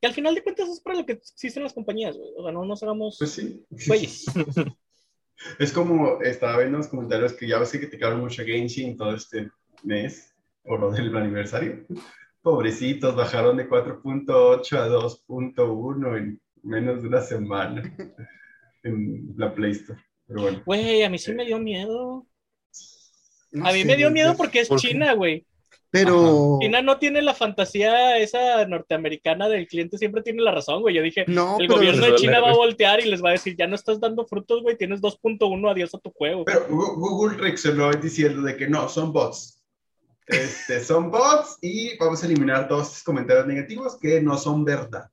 Que al final de cuentas es para lo que existen las compañías, güey. O sea, no nos hagamos Pues sí. güeyes. Es como estaba viendo los comentarios que ya ves que criticaron mucho a Genshin todo este mes, por lo del aniversario. Pobrecitos, bajaron de 4.8 a 2.1 en menos de una semana en la Play Store. Pero bueno, Güey, a mí sí me dio miedo. No A mí sé, me dio miedo porque es. China, güey. Pero. China no tiene la fantasía esa norteamericana del cliente, siempre tiene la razón, güey. Yo dije, No, el pero. gobierno de China va a voltear y les va a decir, ya no estás dando frutos, güey, tienes 2.1, adiós a tu juego. pero Google reaccionó diciendo de que no, son bots. Este, son bots y vamos a eliminar todos estos comentarios negativos que no son verdad.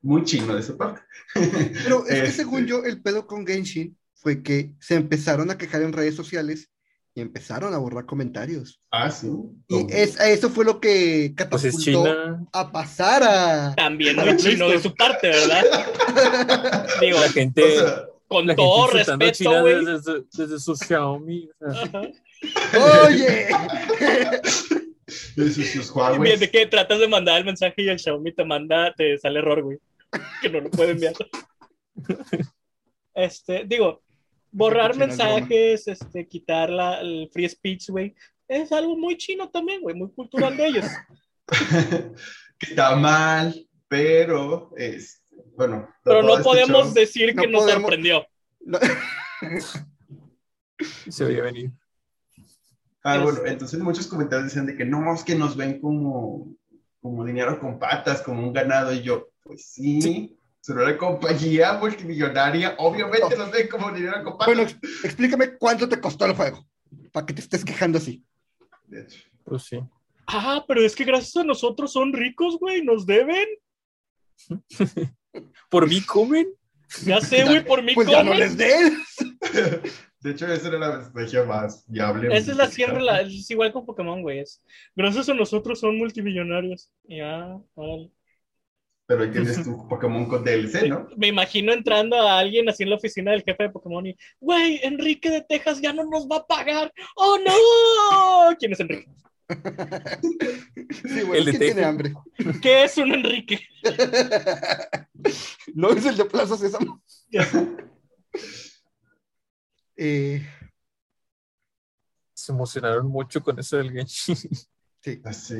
Muy chino de su parte. Pero es que Este, según yo, el pedo con Genshin fue que se empezaron a quejar en redes sociales y empezaron a borrar comentarios. Ah, sí. Y es, a eso fue lo que Pues es catapultó China. a pasar a. También muy chino de su parte, ¿verdad? Digo, La gente, O sea, con la todo respeto, China desde, desde su Xiaomi. o sea, Ajá. Oye. Bien, de que tratas de mandar el mensaje y el Xiaomi te manda, te sale error, güey. Que no lo puede enviar. Este, digo, borrar es mensajes, este, quitar la, el free speech, güey, es algo muy chino también, güey, muy cultural de ellos. que está mal, pero es bueno. Pero no podemos show- decir que No nos podemos- sorprendió. no- se veía venir. Ah, es- bueno, entonces muchos comentarios decían de que no, es que nos ven como, como dinero con patas, como un ganado, y yo, pues sí, Sí. son una compañía multimillonaria, obviamente nos ven como dinero con patas. bueno, ex- explícame cuánto te costó el juego. Para que te estés quejando así. De hecho. Pues sí. Ah, pero es que gracias a nosotros son ricos, güey, nos deben. ¿Por mí comen? Ya sé, güey, por mí Pues ya no comen. les des. De hecho, esa era la estrategia más viable. Esa es la siempre, la, es igual con Pokémon, güey. es, Gracias a nosotros son multimillonarios. Ya, órale. Pero ahí tienes tu Pokémon con DLC, ¿no? Me imagino entrando a alguien así en la oficina del jefe de Pokémon y, güey, Enrique de Texas ya no nos va a pagar. ¡Oh, no! ¿Quién es Enrique? Sí, bueno, El de ¿quién tiene hambre? ¿Qué es un Enrique? No es el de Plaza Sésamo. Eh, Se emocionaron mucho con eso del Genshin. sí. Así.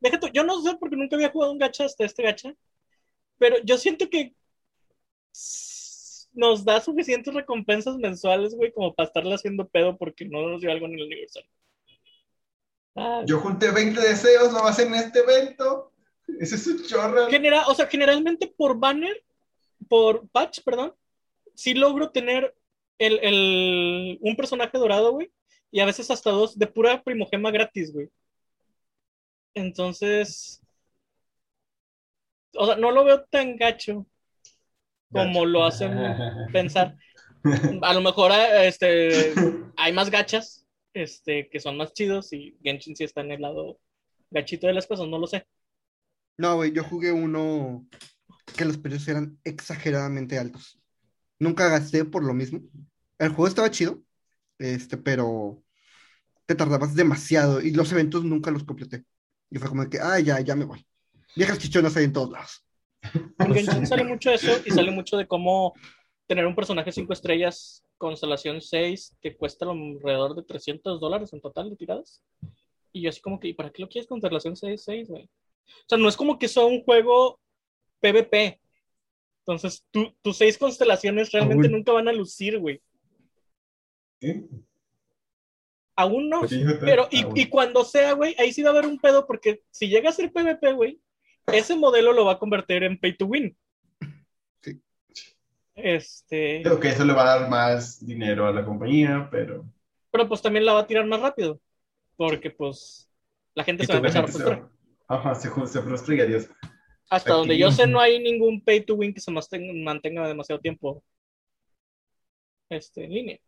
deja tú, yo no sé porque nunca había jugado un gacha hasta este gacha, pero yo siento que nos da suficientes recompensas mensuales, güey, como para estarle haciendo pedo porque no nos dio algo en el aniversario. Ah, Yo junté 20 deseos nomás en este evento. Ese es un chorro. genera, o sea, generalmente por banner, por patch, perdón, sí logro tener el, el- un personaje dorado, güey, y a veces hasta dos de pura primogema gratis, güey. Entonces, o sea, no lo veo tan gacho como lo hacen pensar. A lo mejor eh, este, hay más gachas este, que son más chidos y Genshin sí está en el lado gachito de las cosas, no lo sé. No, güey, yo jugué uno que los precios eran exageradamente altos. Nunca gasté por lo mismo. El juego estaba chido, este, pero te tardabas demasiado y los eventos nunca los completé. Y fue como que, ah, ya, ya me voy. Viejas chichonas hay en todos lados. En Genshin sale mucho eso y sale mucho de cómo tener un personaje 5 estrellas, constelación 6, que cuesta alrededor de 300 dólares en total de tiradas. Y yo así como que, ¿y para qué lo quieres constelación 6, 6, güey? O sea, no es como que sea un juego PvP. Entonces, tu- tus seis constelaciones realmente Aún. nunca van a lucir, güey. ¿Qué? Aún no. Fíjate. Pero, y, Ah, y cuando sea, güey, ahí sí va a haber un pedo, porque si llega a ser PvP, güey, ese modelo lo va a convertir en pay to win. Sí. Este. Creo que eso le va a dar más dinero a la compañía, pero. Pero pues también la va a tirar más rápido. Porque pues la gente se va a empezar a se frustrar. Ajá, se, se frustra y adiós. Hasta Aquí. donde yo sé, no hay ningún pay to win que se mantenga, mantenga demasiado tiempo este, en línea.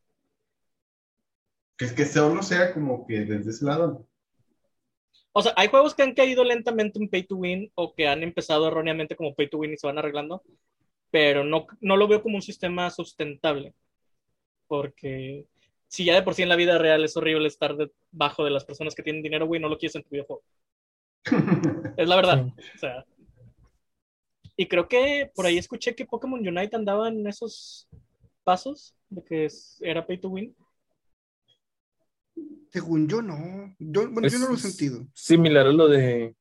Que es que solo sea como que desde ese lado. O sea, hay juegos que han caído lentamente en pay to win o que han empezado erróneamente como pay to win y se van arreglando, pero no, no lo veo como un sistema sustentable. Porque si ya de por sí en la vida real es horrible estar debajo de las personas que tienen dinero, güey, no lo quieres en tu videojuego. Es la verdad. O sea. Y creo que por ahí escuché que Pokémon Unite andaba en esos pasos de que era pay to win. Según yo, no. Yo, bueno, yo no lo he sentido. Similar a lo de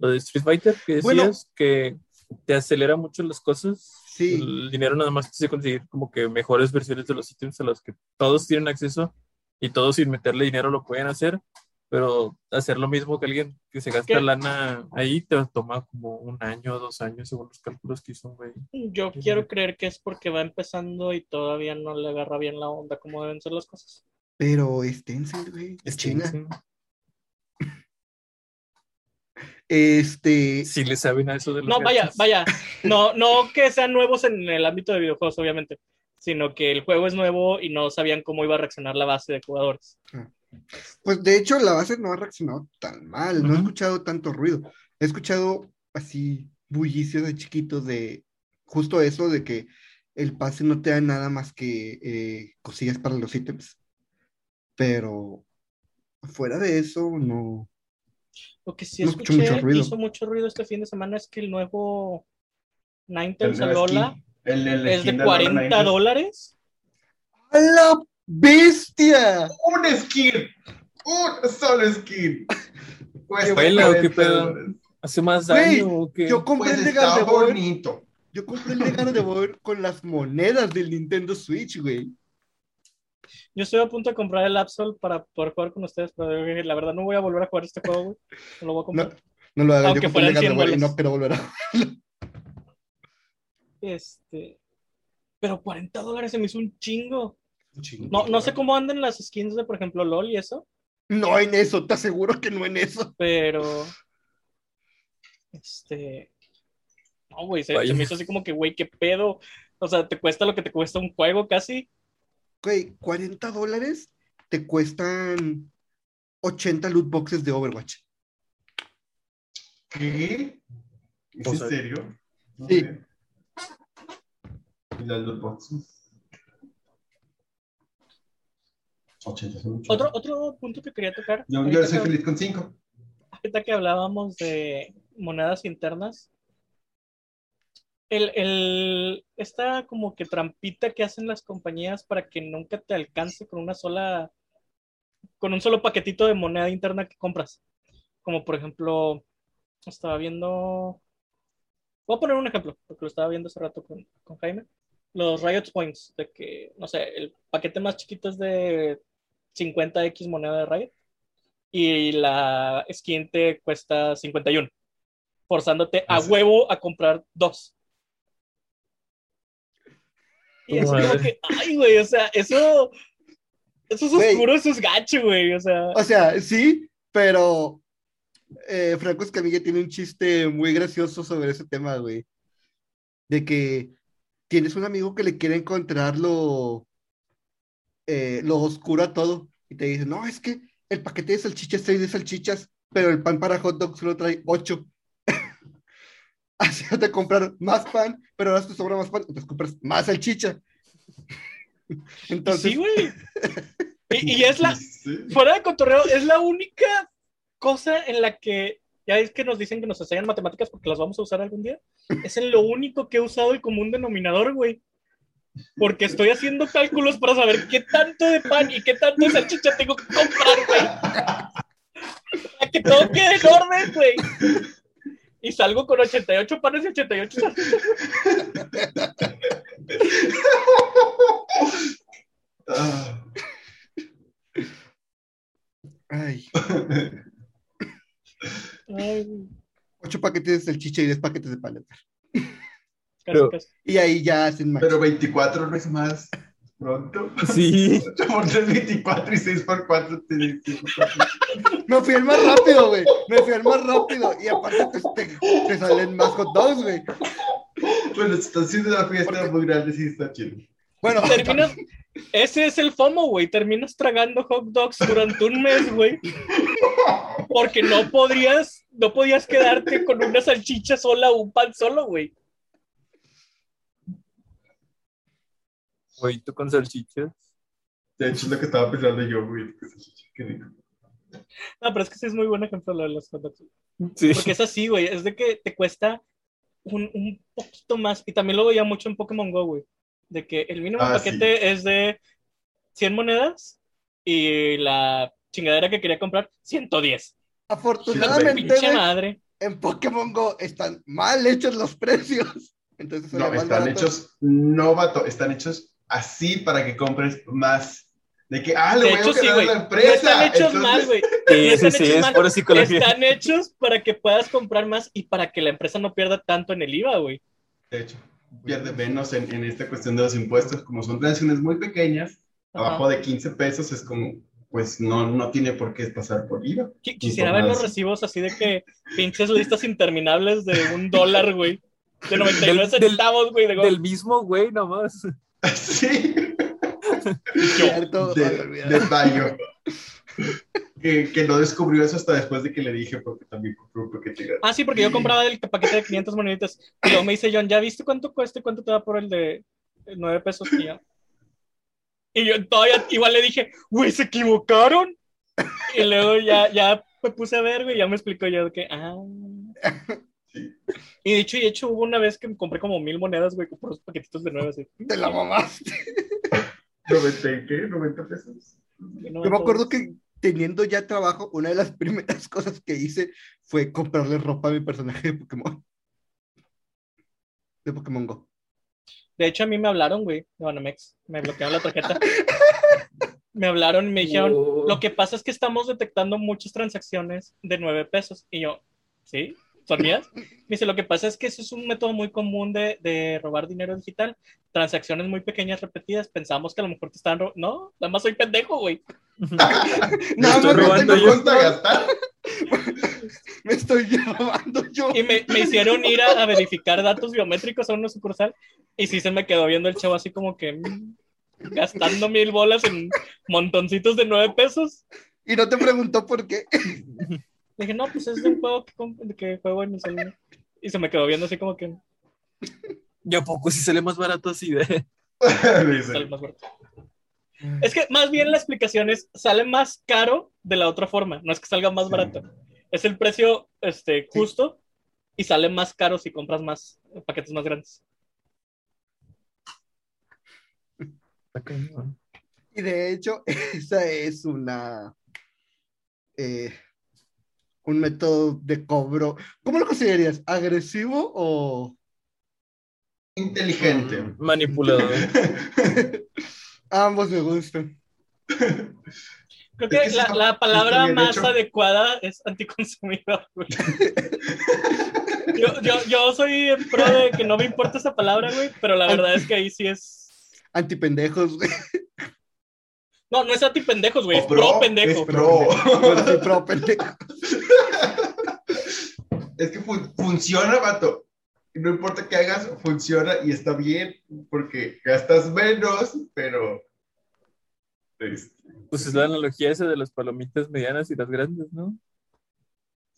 lo de Street Fighter que decías, Bueno. que te acelera mucho las cosas. Sí. El dinero nada más te hace conseguir como que mejores versiones de los ítems a los que todos tienen acceso y todos sin meterle dinero lo pueden hacer, pero hacer lo mismo que alguien que se gasta ¿Qué? lana ahí te toma como un año o dos años según los cálculos que hizo un güey. Yo Sí. quiero creer que es porque va empezando y todavía no le agarra bien la onda como deben ser las cosas. Pero es Tencent, güey. Es China. Este. sí le saben a eso de los No, vaya, vaya. No, no que sean nuevos en el ámbito de videojuegos, obviamente, sino que el juego es nuevo y no sabían cómo iba a reaccionar la base de jugadores. Pues de hecho, la base no ha reaccionado tan mal. No he escuchado tanto ruido. He escuchado así bullicios de chiquitos de justo eso, de que el pase no te da nada más que eh, cosillas para los ítems. Pero fuera de eso, no. Lo que sí No escuché, mucho ruido. hizo mucho ruido este fin de semana es que el nuevo Ninetales Alola. El, el es de de Alola 40 Ninetales. dólares. ¡A la bestia! Un skin. Un solo skin. ¿o qué 40 pedo? dólares. ¿Hace más daño o qué? Yo compré Pues el de está Gardevoir. bonito. Yo compré el de Gardevoir con las monedas del Nintendo Switch, güey. Yo estoy a punto de comprar el Absol para poder jugar con ustedes, pero la verdad no voy a volver a jugar este juego, güey. No lo voy a comprar. no lo hagan. Yo compré el de fueran 100 Gardevoir y no quiero volver a. Este. Pero 40 dólares se me hizo un chingo. No, no sé cómo andan las skins de, por ejemplo, LOL y eso, No en eso, te aseguro que no en eso. pero. Este. No, güey, se, me hizo así como que, güey, qué pedo. O sea, te cuesta lo que te cuesta un juego casi. Güey, 40 dólares te cuestan 80 loot boxes de Overwatch. ¿Qué? ¿Es O en serio? No sí. sé. ¿Y las loot boxes? 80 son mucho. Otro, otro punto que quería tocar. Yo, yo soy feliz con 5. ahorita que hablábamos de monedas internas, el, el- esta como que trampita que hacen las compañías para que nunca te alcance con una sola, con un solo paquetito de moneda interna que compras. Como por ejemplo, estaba viendo. Voy a poner un ejemplo, porque lo estaba viendo hace rato con, con Jaime. Los Riot Points, de que, no sé, el paquete más chiquito es de 50x moneda de Riot y la skin te cuesta 51, forzándote a huevo a comprar dos. Y es como que, ay, güey, o sea, eso, eso es oscuro, eso es gacho, güey, o sea, O sea, sí, pero eh, Franco Escamilla tiene un chiste muy gracioso sobre ese tema, güey. De que tienes un amigo que le quiere encontrar lo, eh, lo oscuro a todo. Y te dice, no, es que el paquete de salchichas trae de salchichas, pero el pan para hot dog solo trae ocho. Así de comprar más pan, pero ahora te sobra más pan, entonces compras más salchicha. Entonces, sí, güey. Y, y es la, Sí. fuera de cotorreo, es la única cosa en la que, ya es que nos dicen que nos enseñan matemáticas porque las vamos a usar algún día, es en lo único que he usado el común denominador, güey. Porque estoy haciendo cálculos para saber qué tanto de pan y qué tanto de salchicha tengo que comprar, güey. Para que todo quede en orden, güey. Y salgo con 88 panes y 88 salchichas. Ay, Ay, güey. ocho paquetes de salchicha y diez paquetes de paleta. Pero- casi. Y ahí ya hacen match. Pero 24 no es más pronto. Sí. 8 por 3 24 y 6 por 4 te dice. Me fui al más rápido, güey. Me fui al más rápido. Y aparte pues, te, te salen más hot dogs, güey. Bueno, si estás haciendo una fiesta muy grande, sí está chido. Bueno, Terminas, ese es el FOMO, güey. Terminas tragando hot dogs durante un mes, güey. Porque no podrías, no podías quedarte con una salchicha sola o un pan solo, güey. Tú con salchichas. De hecho, es lo que estaba pensando yo, güey. Qué rico. No, pero es que sí es muy buen ejemplo lo de los hot dogs. Sí. Porque es así, güey. Es de que te cuesta un, un poquito más. Y también lo veía mucho en Pokémon Go, güey. De que el mínimo Ah, paquete es de 100 monedas y la chingadera que quería comprar, 110. afortunadamente, Pinche güey, madre. en Pokémon Go están mal hechos los precios. Entonces, No, están barato. hechos, no, vato, están hechos así para que compres más. De que, ah, le voy hecho, a sí, la No empresa. están hechos Entonces, mal, güey. No Sí, sí, están sí, hechos es mal. por psicología. Están hechos para que puedas comprar más y para que la empresa no pierda tanto en el IVA, güey. De hecho, pierde menos en, en esta cuestión de los impuestos. Como son transacciones muy pequeñas, Ajá. abajo de 15 pesos es como, pues no, no tiene por qué pasar por IVA. Qui- Quisiera ver los recibos así de que pinches listas interminables de un dólar, güey. De 99 Del- centavos, güey. De Del mismo güey nomás. Sí, Cierto, de. Que, que no descubrió eso hasta después de que le dije, porque también compró un paquete grande. Ah, sí, porque yo compraba el paquete de 500 moneditas. Y luego me dice John, ¿ya viste cuánto cuesta y cuánto te da por el de 9 pesos? Y yo, y yo todavía igual le dije, güey, ¿se equivocaron? Y luego ya, ya me puse a ver, güey, y ya me explicó yo de que, ah. Y dicho y hecho, hubo una vez que me compré como mil monedas, güey, por los paquetitos de 9 así. Te la mamaste. ¿90 y qué? ¿90 pesos? No Yo me acuerdo que teniendo ya trabajo, una de las primeras cosas que hice fue comprarle ropa a mi personaje de Pokémon. De Pokémon Go. De hecho, a mí me hablaron, güey, de Banamex. Me bloquearon la tarjeta. me hablaron y me dijeron, lo que pasa es que estamos detectando muchas transacciones de 9 pesos. Y yo, ¿sí? ¿Son mías? Me dice, lo que pasa es que eso es un método muy común de, de robar dinero digital. Transacciones muy pequeñas repetidas. Pensamos que a lo mejor te están robando. No, nada más soy pendejo, güey. Nada estoy más no robando tengo yo. ¿Cuánto a gastar? Me estoy robando yo. Y me, me hicieron ir a, a verificar datos biométricos a una sucursal. Y sí se me quedó viendo el chavo así como que mm, gastando mil bolas en montoncitos de 9 pesos. Y no te preguntó por qué. Le dije, no, pues es de un juego que, que juego en mi celular. Y se me quedó viendo así como que ¿Y a poco si sale más barato así de? Sale más barato. Es que más bien la explicación es, sale más caro de la otra forma, no es que salga más Sí. barato. Es el precio este, justo y sale más caro si compras más eh, paquetes más grandes. Está cañón. Y de hecho, esa es una. eh, un método de cobro. ¿Cómo lo considerarías? ¿Agresivo o Inteligente. Manipulador. ambos me gustan? Creo que Es que la, está- la palabra más hecho. adecuada es anticonsumidor. güey. yo, yo, yo soy pro de que no me importa esa palabra, güey, pero la verdad es que ahí sí es. Antipendejos, güey. No, no es antipendejos, güey, es pro, pendejo. Es pro. Pro pendejo. Es que fun- funciona, vato. No importa qué hagas, funciona y está bien, porque gastas menos, pero. este, Pues es la analogía esa de las palomitas medianas y las grandes, ¿no?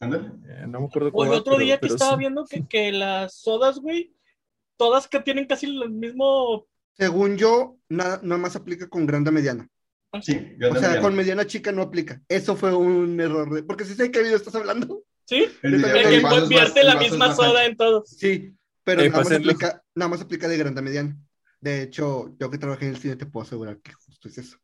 ándale. Eh, no me acuerdo O cómo. el otro pero- día que pero estaba sí. viendo que, que las sodas, güey, todas que tienen casi el mismo. Según yo, nada, nada más aplica con grande a mediana. Sí, yo O sea, con mediana chica no aplica. Eso fue un error. de- Porque si sé qué video estás hablando. ¿Sí? El El de que vasos vierte más- la misma más soda en todos. Sí, pero Eh, nada, más pásenlos. aplica, nada más aplica de grande a mediana. De hecho, yo que trabajé en el cine te puedo asegurar que justo es eso.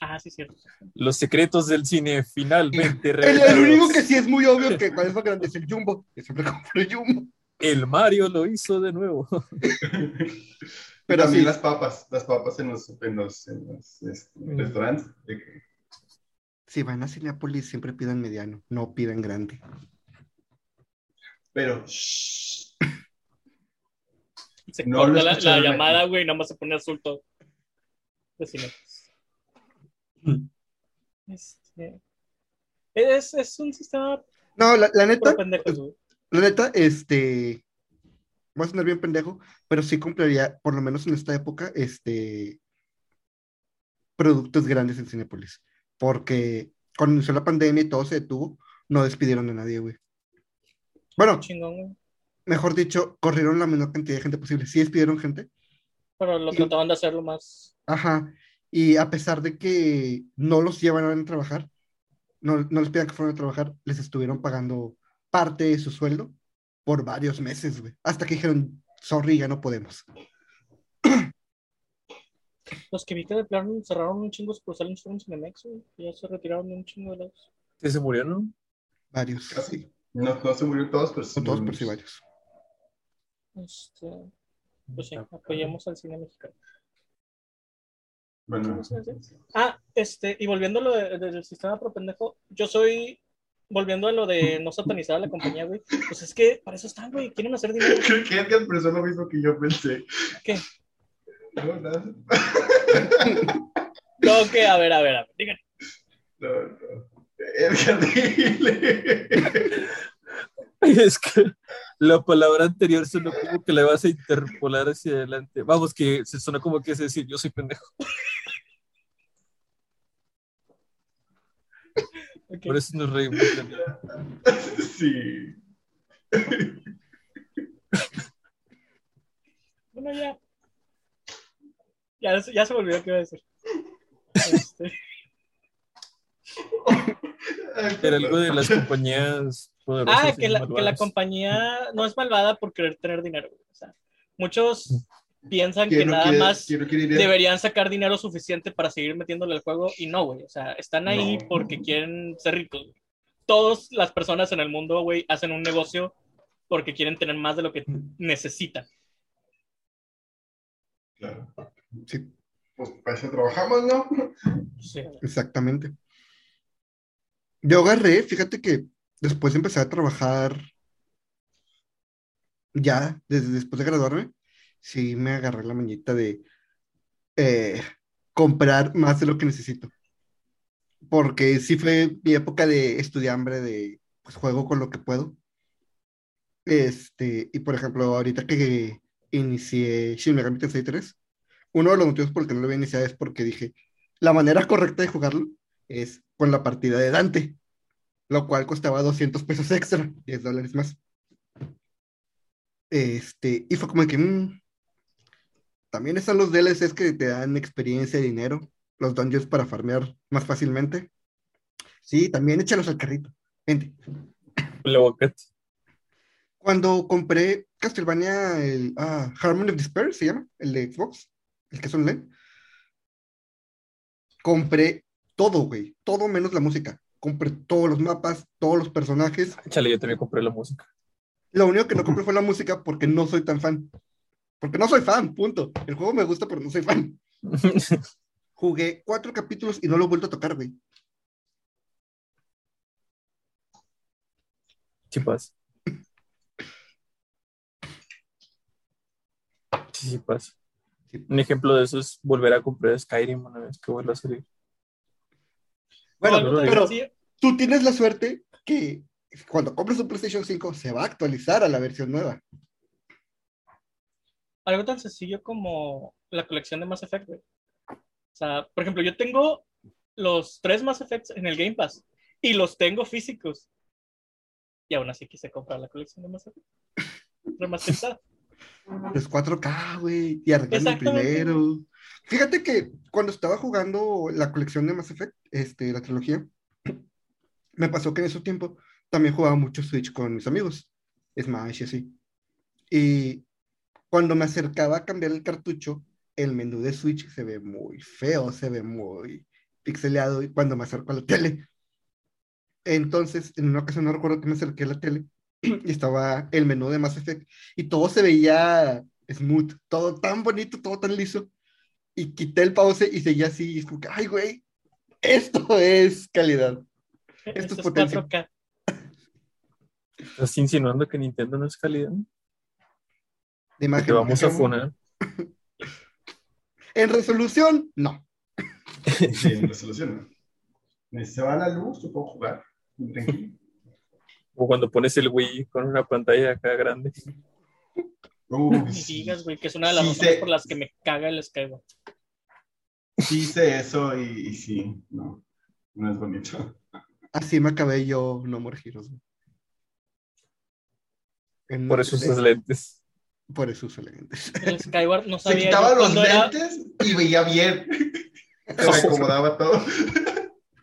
Ah, sí, cierto. Los secretos del cine finalmente El, el único que sí es muy obvio que cuál es lo grande es el Jumbo. Yo siempre compro el Jumbo. El Mario lo hizo de nuevo. Pero también sí. las papas, las papas en los, en los, en los este, Mm. restaurantes. de que- Si van a Cinepolis, siempre pidan mediano, no pidan grande. Pero, shh, Se No, corta la, llamada, güey, nada más se pone azul todo. De. Mm. Este, es, es un sistema No, la, la neta, pendejos, la neta, este. Voy a sonar bien pendejo, pero sí compraría, por lo menos en esta época, este. Productos grandes en Cinepolis. Porque cuando inició la pandemia y todo se detuvo, no despidieron a nadie, güey. Bueno, Chingón, güey. mejor dicho, corrieron la menor cantidad de gente posible. Sí despidieron gente. Pero lo Y- trataban de hacerlo más. Ajá. Y a pesar de que no los llevan a trabajar, no, no les pidan que fueran a trabajar, les estuvieron pagando parte de su sueldo por varios meses, güey. Hasta que dijeron, sorry, ya no podemos. Los que vi que de plano cerraron un chingo sucursales en Cinemex, güey. Ya se retiraron de un chingo de los. Sí, se murió, ¿no? Varios. Casi. Sí. no, no se murieron todos, pero No todos, pero sí murieron. varios. Este, pues sí, apoyemos al cine mexicano. Bueno, Ah, este, y volviendo a lo de- del sistema pro pendejo, yo soy, volviendo a lo de no satanizar a la compañía, güey, pues es que para eso están, güey, quieren hacer dinero. creo que Edgar pensó lo mismo que yo pensé. ¿Qué? No, que, a ver, a ver, a ver, díganme. No, no. Edgar, dile. Es que la palabra anterior sonó como que la vas a interpolar hacia adelante. Vamos, que se sonó como que es decir, yo soy pendejo. Por eso nos reímos. Sí. Bueno, ya. Ya, ya se me olvidó qué iba a decir. Este, Era algo de las compañías poderosas. ah, que la, que la compañía no es malvada por querer tener dinero. güey. O sea, muchos piensan que ¿Quién no nada quiere- más no deberían sacar dinero suficiente para seguir metiéndole al juego y no, güey. O sea, están ahí No. porque quieren ser ricos. Todas las personas en el mundo, güey, hacen un negocio porque quieren tener más de lo que necesitan. Claro. Sí, Pues para eso trabajamos, ¿no? Sí. exactamente. Yo agarré, fíjate que después de empezar a trabajar, ya, desde después de graduarme, sí me agarré la mañita de eh, comprar más de lo que necesito. Porque sí fue mi época de estudiambre, de pues juego con lo que puedo. Este, y por ejemplo, ahorita que inicié Shin Megami Tensei 3, uno de los motivos por el que no lo había iniciado es porque dije, la manera correcta de jugarlo es con la partida de Dante, lo cual costaba 200 pesos extra, 10 dólares más. Este, y fue como que, mm, también están los DLCs que te dan experiencia y dinero, los dungeons para farmear más fácilmente. Sí, también échalos al carrito. Vente. Cuando compré Castlevania, el ah, Harmony of Despair, se llama, el de Xbox, el que es online, compré todo, güey, todo menos la música. compré todos los mapas, todos los personajes. Chale, yo también compré la música. Lo único que no compré fue la música porque no soy tan fan. Porque no soy fan, punto. El juego me gusta, pero no soy fan. Jugué cuatro capítulos y no lo he vuelto a tocar, güey. Sí pasa. Sí. Sí. Un ejemplo de eso es volver a comprar Skyrim una vez que vuelva a salir. Bueno, No, pero tú tienes la suerte que cuando compres un PlayStation 5 se va a actualizar a la versión nueva. algo tan sencillo como la colección de Mass Effect, güey. O sea, por ejemplo, yo tengo los tres Mass Effects en el Game Pass y los tengo físicos. Y aún así quise comprar la colección de Mass Effect. Remasterizada. Es 4K, güey, y arreglan el primero. Fíjate que cuando estaba jugando la colección de Mass Effect, este, la trilogía, me pasó que en ese tiempo también jugaba mucho Switch con mis amigos, Smash y así. Y cuando me acercaba a cambiar el cartucho, el menú de Switch se ve muy feo, se ve muy pixeleado y cuando me acerco a la tele. Entonces, en una ocasión no recuerdo que me acerqué a la tele y estaba el menú de Mass Effect y todo se veía smooth, todo tan bonito, todo tan liso. Y quité el pause y seguía así, y es como que, ay, güey, esto es calidad. Esto es Esto es potencia. 4K. ¿Estás insinuando que Nintendo no es calidad? De imagen. Que vamos a funar. En resolución, no. Sí, en resolución. ¿no? Se va la luz, yo puedo jugar. Tranquilo. O cuando pones el Wii con una pantalla acá grande. Sí. digas, güey, que es una de las Sí, razones sé. por las que me caga el Skyward. Sí hice eso y, y sí, no, no es bonito. Así me acabé yo No More Heroes. güey. En- Por eso de- usas lentes. Por eso uso lentes. El Skyward no Se sabía quitaba yo los era- lentes y veía bien. Se acomodaba todo.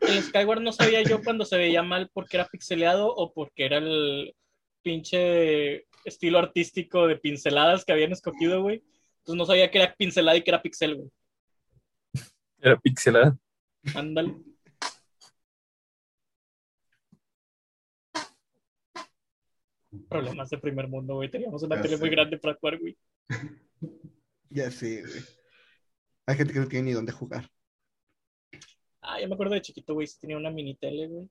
El Skyward no sabía yo cuando se veía mal porque era pixeleado o porque era el pinche estilo artístico de pinceladas que habían escogido, güey. Entonces no sabía que era pincelada y que era pixel, güey. Era pixelada. Ándale. Problemas de primer mundo, güey. Teníamos una Ya tele muy grande para jugar, güey. Ya sé, güey. Hay gente que no tiene ni dónde jugar. Ah, yo me acuerdo de chiquito, güey, sí tenía una mini tele, güey.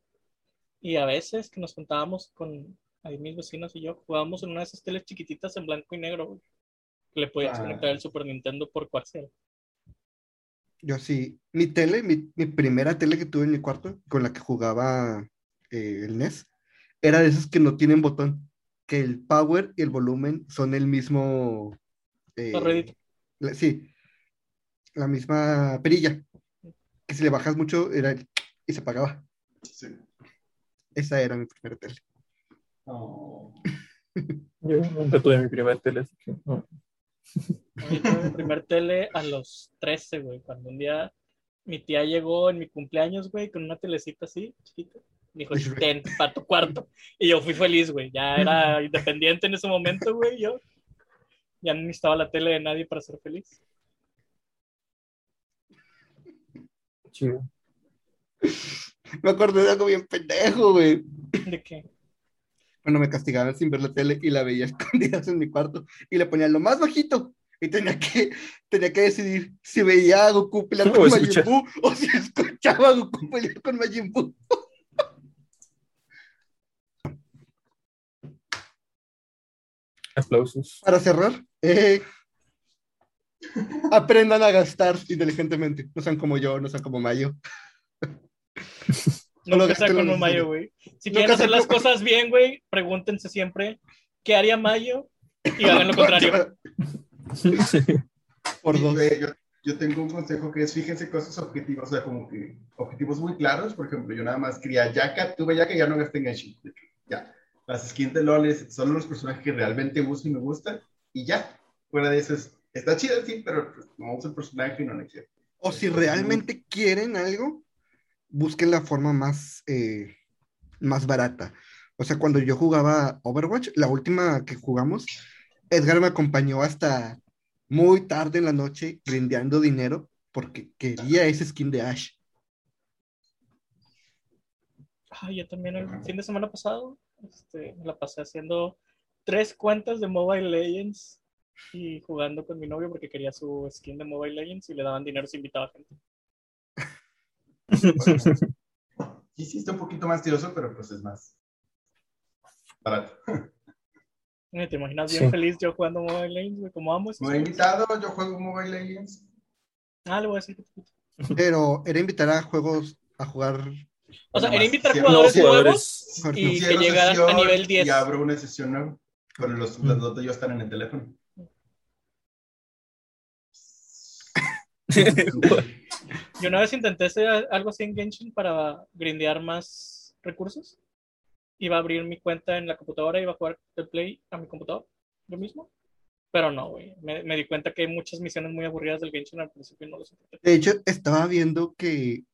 Y a veces que nos juntábamos con ahí mis vecinos y yo, jugábamos en una de esas teles chiquititas en blanco y negro, güey. Que le podías Ah. conectar el Super Nintendo por coaxial. Yo sí. Mi tele, mi, mi primera tele que tuve en mi cuarto, con la que jugaba eh, el NES, era de esas que no tienen botón. Que el power y el volumen son el mismo. eh, la- sí. La misma perilla. Que si le bajas mucho, era el- y se apagaba. Sí. Esa era mi primera tele. Oh. Yo nunca tuve mi primera tele, así que no. Yo tuve mi primer tele a los 13, güey. Cuando un día mi tía llegó en mi cumpleaños, güey, con una telecita así, chiquita. Me dijo, ten, para tu cuarto. Y yo fui feliz, güey. Ya era independiente en ese momento, güey. Yo ya no necesitaba la tele de nadie para ser feliz. Chido. Me acordé de algo bien pendejo, güey. ¿De qué? Cuando me castigaban sin ver la tele y la veía escondidas en mi cuarto y le ponía lo más bajito. Y tenía que, tenía que decidir si veía a Goku pelear con. Majin Buu o si escuchaba a Goku pelear con Majin Buu. Aplausos. Para cerrar, eh, aprendan a gastar inteligentemente. No sean como yo, no sean como Mayo. No lo con necesario. Mayo, güey. Si No quieren hacer sea las con- cosas bien, güey, pregúntense siempre qué haría Mayo y hagan lo contrario. Por Sí, dos. yo, yo tengo un consejo que es fíjense cosas objetivos, o sea, como que objetivos muy claros. Por ejemplo, yo nada más quería Yaka, tuve Yaka y ya no gasté en que Ya. Las skins de LOL son los personajes que realmente uso y me gustan. Y ya. Fuera de eso, es, está chido, sí, pero pues, no uso el personaje y no quiero. O si realmente quieren algo, busquen la forma más, eh, más barata. O sea, cuando yo jugaba Overwatch, la última que jugamos, Edgar me acompañó hasta muy tarde en la noche grindeando dinero porque quería ese skin de Ash. Ay, yo también el fin de semana pasado este, me la pasé haciendo tres cuentas de Mobile Legends y jugando con mi novio porque quería su skin de Mobile Legends y le daban dinero si invitaba gente. Sí, sí, está un poquito más tedioso, pero pues es más barato. Eh, ¿Te imaginas bien Sí. feliz yo jugando Mobile Legends? Como amo esos Como he invitado, yo juego Mobile Legends. Ah, le voy a decir. Pero era invitar a juegos a jugar. O sea, era invitar jugadores nuevos jugadores. jugar- y que llegaran a nivel 10. Y abro una sesión nueva. Pero los, los dos de ellos están en el teléfono. Yo una vez intenté hacer algo así en Genshin para grindear más recursos. Iba a abrir mi cuenta en la computadora, iba a jugar el Play a mi computador, yo mismo. Pero no, güey. Me, di cuenta que hay muchas misiones muy aburridas del Genshin al principio y no lo soporté. De hecho, estaba viendo que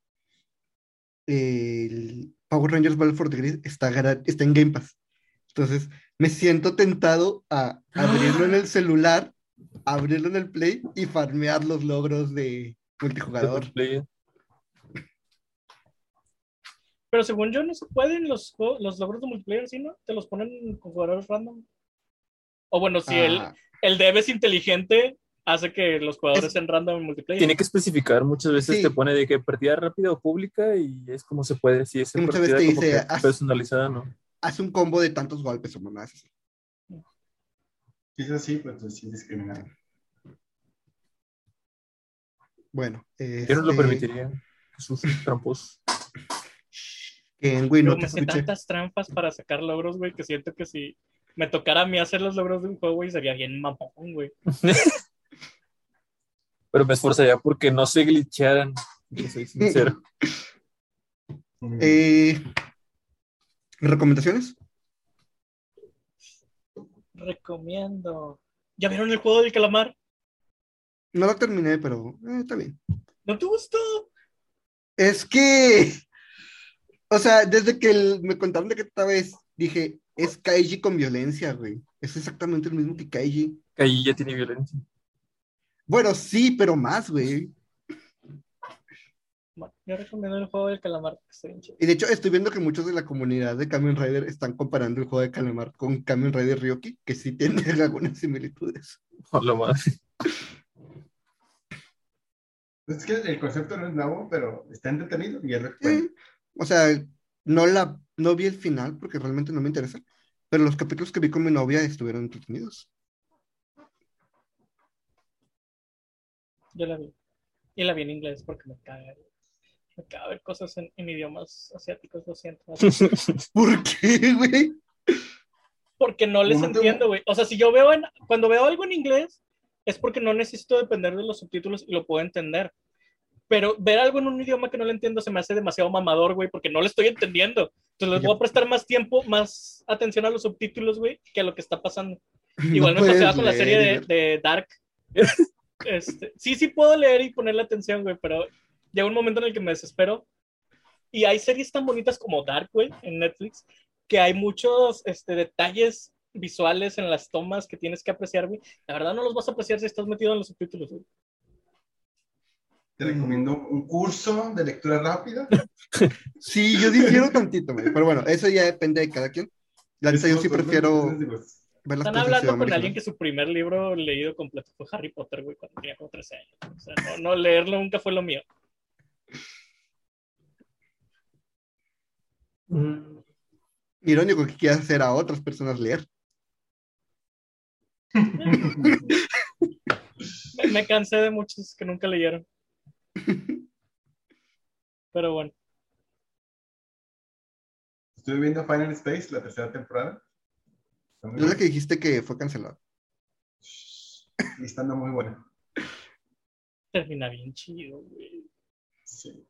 el Power Rangers Battle for the Grid está, está en Game Pass. Entonces, me siento tentado a abrirlo en el celular, abrirlo en el Play y farmear los logros de multijugador. Pero según yo, no se pueden los, los logros de multiplayer, ¿sí, no? Te los ponen con jugadores random. O bueno, si el, Ah, el dev es inteligente, hace que los jugadores Es- sean random en multiplayer. Tiene que especificar, muchas veces Sí. te pone de que partida rápida o pública y es como se puede, si es en muchas partida veces te como dice, que haz- personalizada, ¿no? hace un combo de tantos golpes o mamadas. Si es así, pues sí es discriminado. Bueno, Yo no lo este, permitiría. Jesús tramposos. que en Wii no te me sé escuché. tantas trampas para sacar logros, güey, que siento que si me tocara a mí hacer los logros de un juego, güey, sería bien mamón, güey. Pero me esforzaría porque no se glitcharan. Soy sincero. Eh, ¿Recomendaciones? Recomiendo. ¿Ya vieron el juego del calamar? No lo terminé, pero eh, está bien. ¿No te gustó? Es que, o sea, desde que el- me contaron de qué esta vez, dije, es Kaiji con violencia, güey. Es exactamente el mismo que Kaiji. Que ahí ya tiene violencia. Bueno, sí, pero más, güey. Bueno, yo recomiendo el juego del calamar, que está bien chido. Y de hecho, estoy viendo que muchos de la comunidad de Kamen Rider están comparando el juego de Calamar con Kamen Rider Ryoki, que sí tiene algunas similitudes. Hola madre. Es que el concepto no es nuevo, pero está entretenido y es lo. Eh, o sea, no, la, no vi el final porque realmente no me interesa, pero los capítulos que vi con mi novia estuvieron entretenidos. Yo la vi. Y la vi en inglés porque me caga. Caga ver cosas en, en idiomas asiáticos, lo siento. ¿Por qué, güey? Porque no les entiendo, güey. O sea, si yo veo en, cuando veo algo en inglés, es porque no necesito depender de los subtítulos y lo puedo entender. Pero ver algo en un idioma que no le entiendo se me hace demasiado mamador, güey, porque no le estoy entendiendo. Entonces les voy a prestar más tiempo, más atención a los subtítulos, güey, que a lo que está pasando. Igual No me pasaba con la serie de, de Dark. Este, sí, sí puedo leer y ponerle atención, güey, pero llega un momento en el que me desespero. Y hay series tan bonitas como Dark, güey, en Netflix, que hay muchos este, detalles visuales en las tomas que tienes que apreciar, güey. La verdad no los vas a apreciar si estás metido en los subtítulos, güey. Te recomiendo un curso de lectura rápida. Sí, yo difiero tantito, güey, pero bueno, eso ya depende de cada quien. La neta, yo sí prefiero ver las Están hablando con alguien que su primer libro leído completo fue Harry Potter, güey, cuando tenía como 13 años. O sea, no, no leerlo nunca fue lo mío. Mm, Irónico que quieras hacer a otras personas leer. Me, me cansé de muchos que nunca leyeron. Pero bueno, Estuve viendo Final Space, la tercera temporada. Está Es la que dijiste que fue cancelado. Y estando muy buena. termina bien chido, güey. Sí.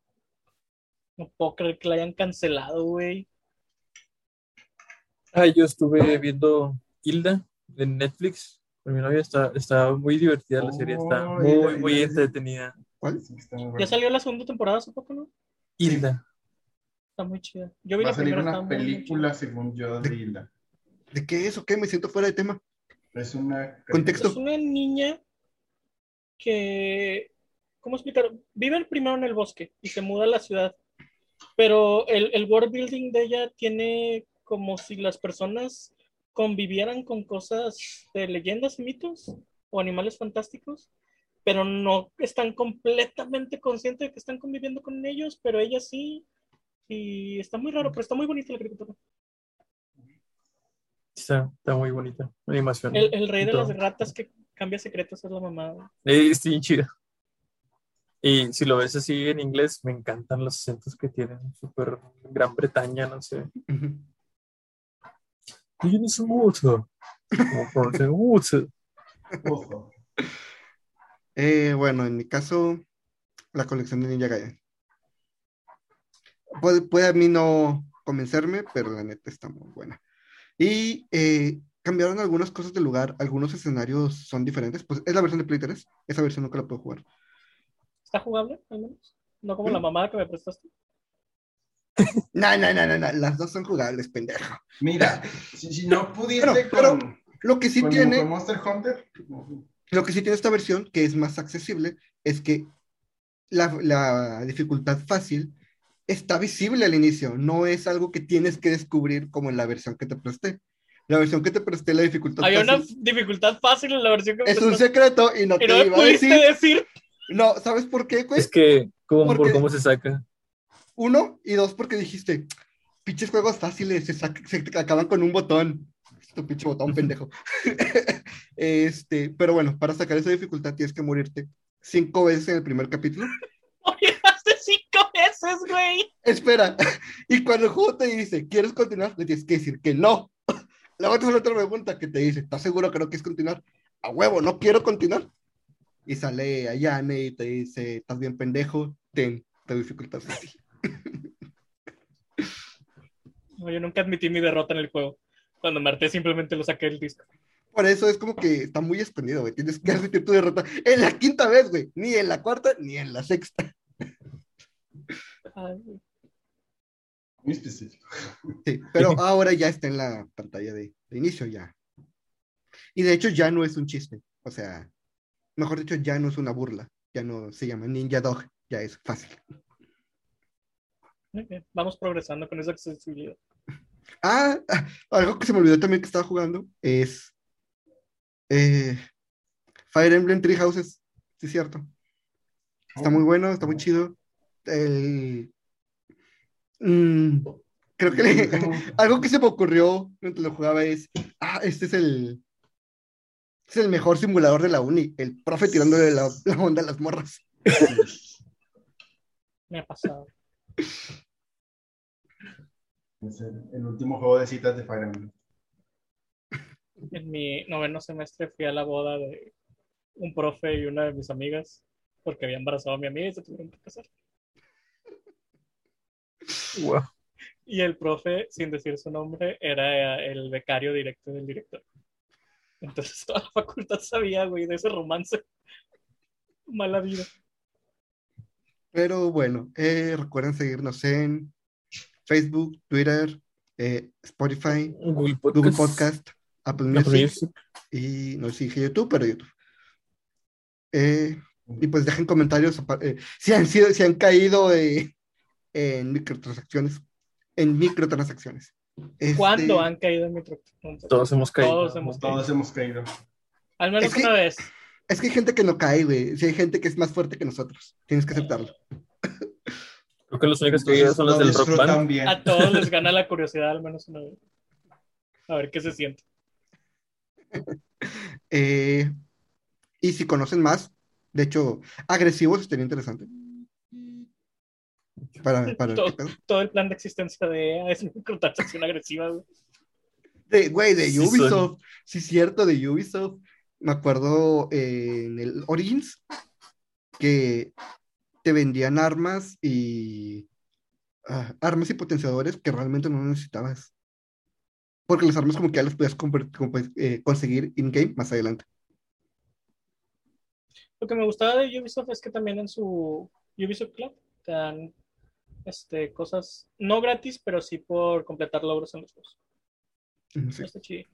No puedo creer que la hayan cancelado, güey. Ah, yo estuve viendo Hilda en Netflix. Con mi novia está, está muy divertida la serie, está Oh, muy, Hilda, muy Hilda. entretenida. ¿Cuál? Está muy Ya salió la segunda temporada hace poco, ¿no? Hilda. Está muy chida. Yo vi Va a la salir primera. una estaba muy, muy película, según yo, de Hilda. ¿De qué es o qué? Me siento fuera de tema. Es una. Contexto. Es una niña que, ¿cómo explicar? Vive primero en el bosque y se muda a la ciudad, Pero el, el world building de ella tiene como si las personas convivieran con cosas de leyendas y mitos o animales fantásticos, pero no están completamente conscientes de que están conviviendo con ellos, pero ella sí. Y está muy raro, pero está muy bonita la caricatura. Está, está muy bonita. Animación. El, el rey de las ratas que cambia secretos es la mamá. Eh, sí, chida. Y si lo ves así en inglés, me encantan los acentos que tienen. Súper Gran Bretaña, no sé. Ujú. Tienes mucho. Como por ser mucho. Ojo. Eh, bueno, en mi caso, la colección de Ninja Gaiden. Puede, puede a mí no convencerme, pero la neta está muy buena. Y eh, cambiaron algunas cosas de lugar, algunos escenarios son diferentes. Pues es la versión de Play 3, esa versión nunca la puedo jugar. ¿Está jugable, al menos? No como la ¿Mm? mamá que me prestaste. No, no, no, no, no, las dos son jugables, pendejo. Mira, si, si no pudiste Pero- pero- con, Lo que sí con- tiene, con Monster Hunter, lo que sí tiene esta versión, que es más accesible, es que la, la dificultad fácil está visible al inicio, no es algo que tienes que descubrir como en la versión que te presté. La versión que te presté, la dificultad Había una fácil, dificultad fácil en la versión que me es un secreto y no Y te no iba a pudiste decir. decir. No, ¿sabes por qué, güey? Es que, ¿cómo, ¿Por por cómo se saca? Uno, y dos, porque dijiste, pinches juegos fáciles, se, sac- se acaban con un botón. Tu pinche botón, pendejo. este, pero bueno, para sacar esa dificultad tienes que morirte cinco veces en el primer capítulo. Oye, hace cinco veces, güey. Espera, y cuando el juego te dice, ¿quieres continuar? Le tienes que decir que no. Luego te sale otra pregunta que te dice, ¿estás seguro que no quieres continuar? A huevo, no quiero continuar. Y sale Ayane y te dice, ¿estás bien pendejo? Ten, te dificultad fácil. No, yo nunca admití mi derrota en el juego. Cuando Marte simplemente lo saqué del disco. Por eso es como que está muy escondido, güey. Tienes que admitir tu derrota en la quinta vez, güey. Ni en la cuarta, ni en la sexta. Ay, muy específico. Sí, pero ahora ya está en la pantalla de, de inicio ya. Y de hecho ya no es un chiste. O sea, mejor dicho, ya no es una burla. Ya no se llama Ninja Dog. Ya es fácil. Vamos progresando con esa accesibilidad. Ah, ah, algo que se me olvidó también que estaba jugando es eh, Fire Emblem Three Houses. Sí, es cierto. Está muy bueno, está muy chido. El, mm, creo que le- algo que se me ocurrió mientras lo jugaba es, ah, este es el, es el mejor simulador de la uni, el profe tirándole la, la onda a las morras. Me ha pasado. Es el, el último juego de citas de Fire Emblem. En mi noveno semestre fui a la boda de un profe y una de mis amigas porque había embarazado a mi amiga y se tuvieron que casar. Wow. Y el profe, sin decir su nombre, era el becario directo del director. Entonces toda la facultad sabía, güey, de ese romance. Mala vida. Pero bueno, eh, recuerden seguirnos en Facebook, Twitter, eh, Spotify, Google Podcast. Google Podcast, Apple Music Music. y no sé si dije YouTube, pero YouTube. Eh, y pues dejen comentarios eh, si han sido, si han caído eh, en microtransacciones, en microtransacciones. Este, ¿Cuándo han caído en mi truco? Todos hemos caído. Todos hemos caído. Todos hemos caído. Al menos Es que- una vez. Es que hay gente que no cae, güey. Si hay gente que es más fuerte que nosotros. Tienes que aceptarlo. Creo que los únicos que son los lo del Rock Band. bien. A todos les gana la curiosidad al menos una vez. A ver qué se siente. Eh, y si conocen más, de hecho, agresivos estaría interesante. Para, para Todo. el plan de existencia de EA es microtransacción agresiva, güey. De, güey, de Sí, Ubisoft. Sí, cierto, de Ubisoft. Me acuerdo eh, en el Origins que te vendían armas y ah, armas y potenciadores que realmente no necesitabas. Porque las armas como que ya las podías pues, eh, conseguir in-game más adelante. Lo que me gustaba de Ubisoft es que también en su Ubisoft Club te dan este, cosas no gratis, pero sí por completar logros en los juegos. Sí. Está chido.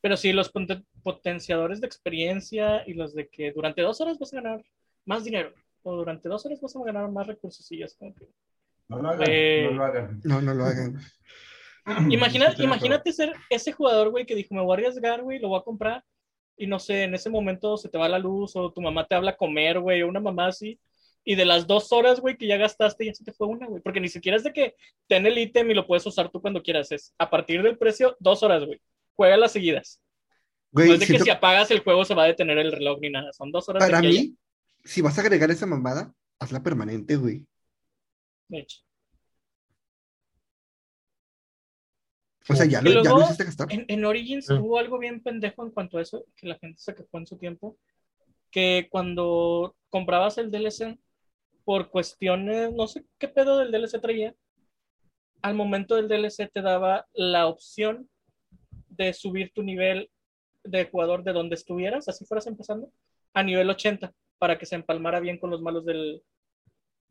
Pero sí, los poten- potenciadores de experiencia y los de que durante dos horas vas a ganar más dinero o durante dos horas vas a ganar más recursos y ya es como que No lo hagan, Eh, no lo hagan. No, no lo hagan. Imagina, imagínate ser ese jugador, güey, que dijo, me voy a arriesgar, güey, lo voy a comprar. Y no sé, en ese momento se te va la luz o tu mamá te habla a comer, güey, o una mamá así. Y de las dos horas, güey, que ya gastaste, ya se te fue una, güey. Porque ni siquiera es de que ten el ítem y lo puedes usar tú cuando quieras. Es a partir del precio, dos horas, güey. Juega las seguidas. Güey, no es de siento- que si apagas el juego se va a detener el reloj ni nada. Son dos horas para de mí, si vas a agregar esa mamada, hazla permanente, güey. de hecho. O sea, ya lo, ya luego, lo hiciste gastar. En, en Origins Ah. hubo algo bien pendejo en cuanto a eso, que la gente se quejó en su tiempo, que cuando comprabas el DLC, por cuestiones, no sé qué pedo del DLC traía, al momento del DLC te daba la opción de subir tu nivel de jugador de donde estuvieras, así fueras empezando, a nivel 80, para que se empalmara bien con los malos del,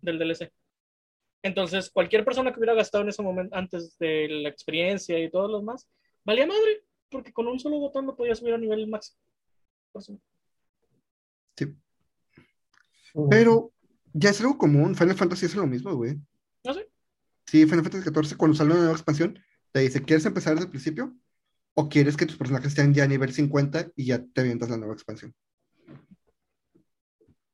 del DLC. Entonces, cualquier persona que hubiera gastado en ese momento, antes de la experiencia y todos los más, valía madre, porque con un solo botón lo podía subir a nivel máximo. Eso. Pero ya es algo común. Final Fantasy hace lo mismo, güey. No sé. Sí, Final Fantasy XIV, cuando sale una nueva expansión, te dice, ¿quieres empezar desde el principio? ¿O quieres que tus personajes estén ya a nivel 50 y ya te avientas la nueva expansión?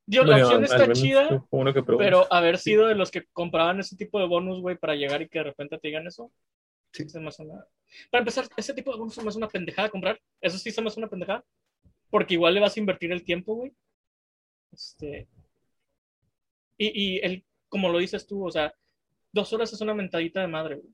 Digo, la opción está menos chida, que pero haber sido de los que compraban ese tipo de bonus, güey, para llegar y que de repente te digan eso. Sí. se me hace una- Para empezar, ese tipo de bonus me hace una pendejada comprar. Eso sí se me hace una pendejada. Porque igual le vas a invertir el tiempo, güey. Este. Y, y el, como lo dices tú, o sea, dos horas es una mentadita de madre, güey.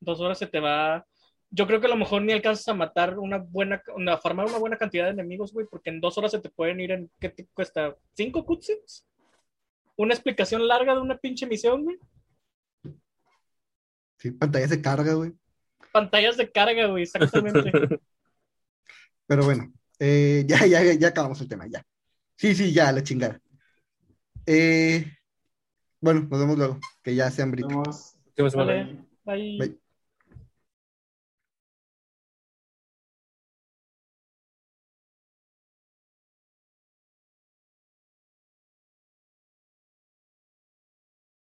Dos horas se te va. Yo creo que a lo mejor ni alcanzas a matar una buena, a farmar una buena cantidad de enemigos, güey, porque en dos horas se te pueden ir en, ¿qué te cuesta? ¿Cinco cutscenes? Una explicación larga de una pinche misión, güey. Sí, pantallas de carga, güey. Pantallas de carga, güey, exactamente. Pero bueno, eh, ya, ya, ya acabamos el tema, ya. Sí, sí, ya, la chingada. Eh, bueno, nos vemos luego, que ya se hambrita. Bye.